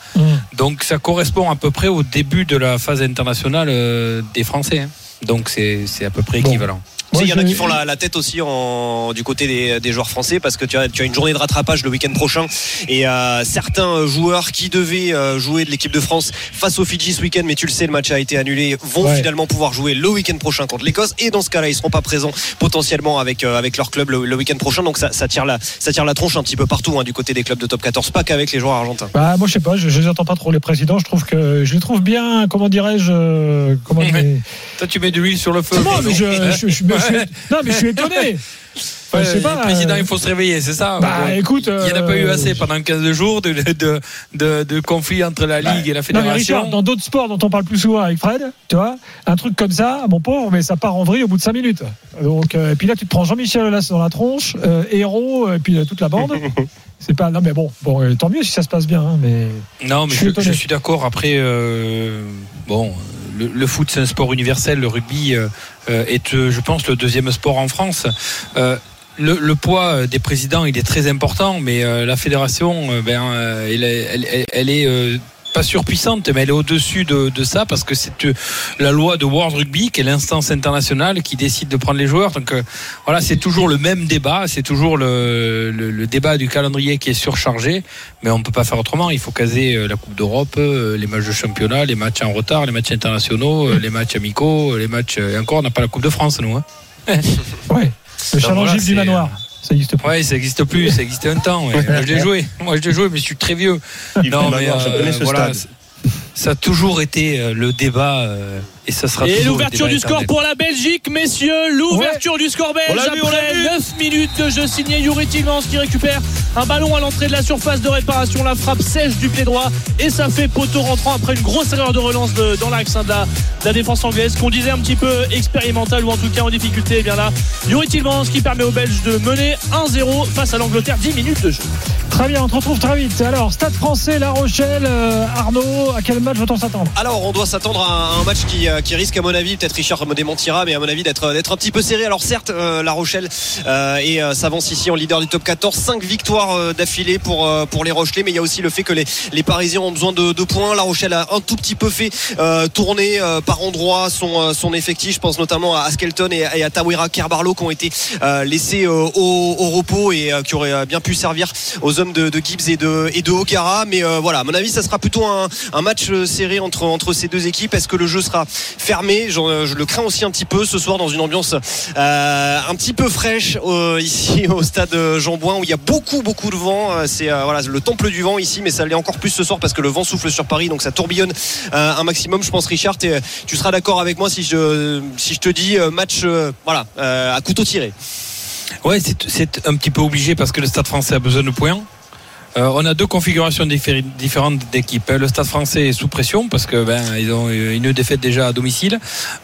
Speaker 7: Donc ça correspond à peu près au début de la phase internationale euh, des Français. hein. Donc c'est à peu près équivalent.
Speaker 13: Il y en a qui font la, la tête aussi en, du côté des, des joueurs français parce que tu as, tu as une journée de rattrapage le week-end prochain et euh, certains joueurs qui devaient euh, jouer de l'équipe de France face aux Fidji ce week-end, mais tu le sais, le match a été annulé, vont
Speaker 3: Ouais.
Speaker 13: finalement pouvoir jouer le week-end prochain contre l'Écosse et dans ce cas-là, ils seront pas présents potentiellement avec, euh, avec leur club le, le week-end prochain. Donc ça, ça, tire la, ça tire la tronche un petit peu partout hein, du côté des clubs de top 14, pas qu'avec les joueurs argentins.
Speaker 3: Bah, moi, je sais pas, je, je les entends pas trop les présidents. Je trouve que je les trouve bien, comment dirais-je, euh, comment mais-
Speaker 7: Toi tu mets de l'huile sur le feu.
Speaker 3: Non, mais je,
Speaker 7: Bruno.
Speaker 3: je- je- je- je suis- non, mais je suis étonné. Enfin, je sais pas,
Speaker 7: le président,
Speaker 3: euh,
Speaker 7: il faut se réveiller, c'est ça
Speaker 3: Bah, écoute,
Speaker 7: il n'y en a pas eu
Speaker 3: euh,
Speaker 7: assez pendant 15 jours de, de, de, de conflit entre la Ligue et la
Speaker 3: Non, mais Richard,
Speaker 7: Fédération.
Speaker 3: dans d'autres sports dont on parle plus souvent avec Fred, tu vois, un truc comme ça, mon pauvre, mais ça part en vrille au bout de 5 minutes. Donc, euh, et puis là, tu te prends Jean-Michel Aulas dans la tronche, euh, héros, et puis toute la bande. C'est pas. Non, mais bon, bon, euh, tant mieux si ça se passe bien, hein, mais.
Speaker 7: Non, mais
Speaker 3: Je suis
Speaker 7: je, suis d'accord. Après, euh, bon, le, foot c'est un sport universel. Le rugby euh, euh, est, euh, je pense, le deuxième sport en France. Le, poids des présidents, il est très important, mais la fédération, ben, elle, est- pas surpuissante, mais elle est au-dessus de, de ça parce que c'est euh, la loi de World Rugby, qui est l'instance internationale qui décide de prendre les joueurs. Donc euh, voilà, c'est toujours le même débat, c'est toujours le, le, le débat du calendrier qui est surchargé, mais on ne peut pas faire autrement. Il faut caser euh, la Coupe d'Europe, les matchs de championnat, les matchs en retard, les matchs internationaux, les matchs amicaux, les matchs. Et encore, on n'a pas la Coupe de France, nous. Hein.
Speaker 3: Ouais. Le
Speaker 7: Donc
Speaker 3: challenge
Speaker 7: voilà,
Speaker 3: du manoir. Ça existe pas.
Speaker 7: Ouais, ça n'existe plus, ça existait un temps. ouais. Moi, je l'ai joué. Moi, je l'ai joué, mais je suis très vieux.
Speaker 4: Il
Speaker 7: Non, mais euh,
Speaker 4: connais ce
Speaker 7: voilà, ça a toujours été euh, le débat euh, et ça sera
Speaker 5: Et l'ouverture du score pour la Belgique, messieurs. L'ouverture du score belge
Speaker 4: vu,
Speaker 5: après
Speaker 4: vu.
Speaker 5: 9 minutes de jeu signé Yuri Tilmans qui récupère un ballon à l'entrée de la surface de réparation. La frappe sèche du pied droit et ça fait poteau rentrant après une grosse erreur de relance de- dans l'axe hein, de, la, de la défense anglaise qu'on disait un petit peu expérimentale ou en tout cas en difficulté. Et bien là, Yuri Tilmans qui permet aux Belges de mener 1-0 face à l'Angleterre. 10 minutes de jeu.
Speaker 3: Très bien, on te retrouve très vite. Alors, Stade français, La Rochelle, euh, Arnaud, à quel
Speaker 13: Alors, on doit s'attendre à un match qui, euh, qui risque, à mon avis, peut-être Richard me démentira, mais à mon avis, d'être un petit peu serré. Alors, certes, euh, La Rochelle euh, s'avance ici en leader du top 14. 5 victoires d'affilée pour, pour les Rochelais, mais il y a aussi le fait que les, les Parisiens ont besoin de, de points. La Rochelle a un tout petit peu fait tourner par endroits son, son effectif. Je pense notamment à Skelton et, à Tawira Kerbarlo qui ont été laissés au, repos et qui auraient bien pu servir aux hommes de, de Gibbs et de, et de Okara. Mais voilà, à mon avis, ça sera plutôt un, un match serré entre, ces deux équipes. Est-ce que le jeu sera fermé? Euh, Je le crains aussi un petit peu ce soir dans une ambiance euh, un petit peu fraîche euh, ici au stade Jean Bouin où il y a beaucoup beaucoup de vent. C'est le temple du vent ici, mais ça l'est encore plus ce soir parce que le vent souffle sur Paris, donc ça tourbillonne un maximum. Je pense Richard, tu seras d'accord avec moi si je si je te dis match voilà à couteau tiré.
Speaker 7: Ouais, c'est un petit peu obligé parce que le Stade français a besoin de points. Euh, on a deux configurations diffé- différentes d'équipes. Le Stade français est sous pression parce que ben ils ont une défaite déjà à domicile.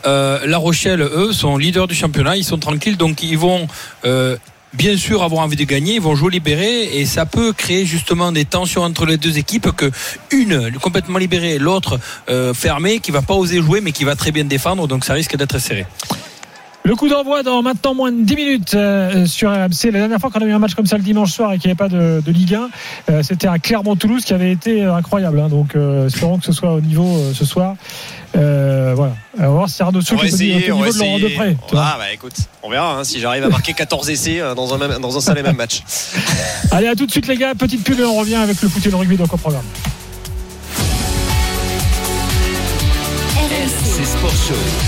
Speaker 7: Euh, La Rochelle, eux, sont leaders du championnat, ils sont tranquilles, donc ils vont euh, bien sûr avoir envie de gagner, ils vont jouer libérés et ça peut créer justement des tensions entre les deux équipes que une complètement libérée, l'autre euh, fermée, qui va pas oser jouer mais qui va très bien défendre, donc ça risque d'être serré.
Speaker 3: Le coup d'envoi dans maintenant moins de 10 minutes euh, sur RMC. La dernière fois qu'on a eu un match comme ça le dimanche soir et qu'il n'y avait pas de, de Ligue 1, euh, c'était à Clermont-Toulouse qui avait été euh, incroyable. hein. donc euh, espérons que ce soit au niveau euh, ce soir. Euh, voilà. On va voir si Arnaud
Speaker 13: On
Speaker 3: Souk
Speaker 13: va
Speaker 3: est au niveau
Speaker 13: essayer,
Speaker 3: au
Speaker 13: on va
Speaker 3: niveau de Laurent. Depré.
Speaker 13: Ah bah écoute, on verra hein, si j'arrive à marquer 14 essais euh, dans un même, dans un seul et même match.
Speaker 3: Allez, à tout de suite les gars. Petite pub et on revient avec le foot et le rugby donc au programme.
Speaker 2: RMC Sport Show.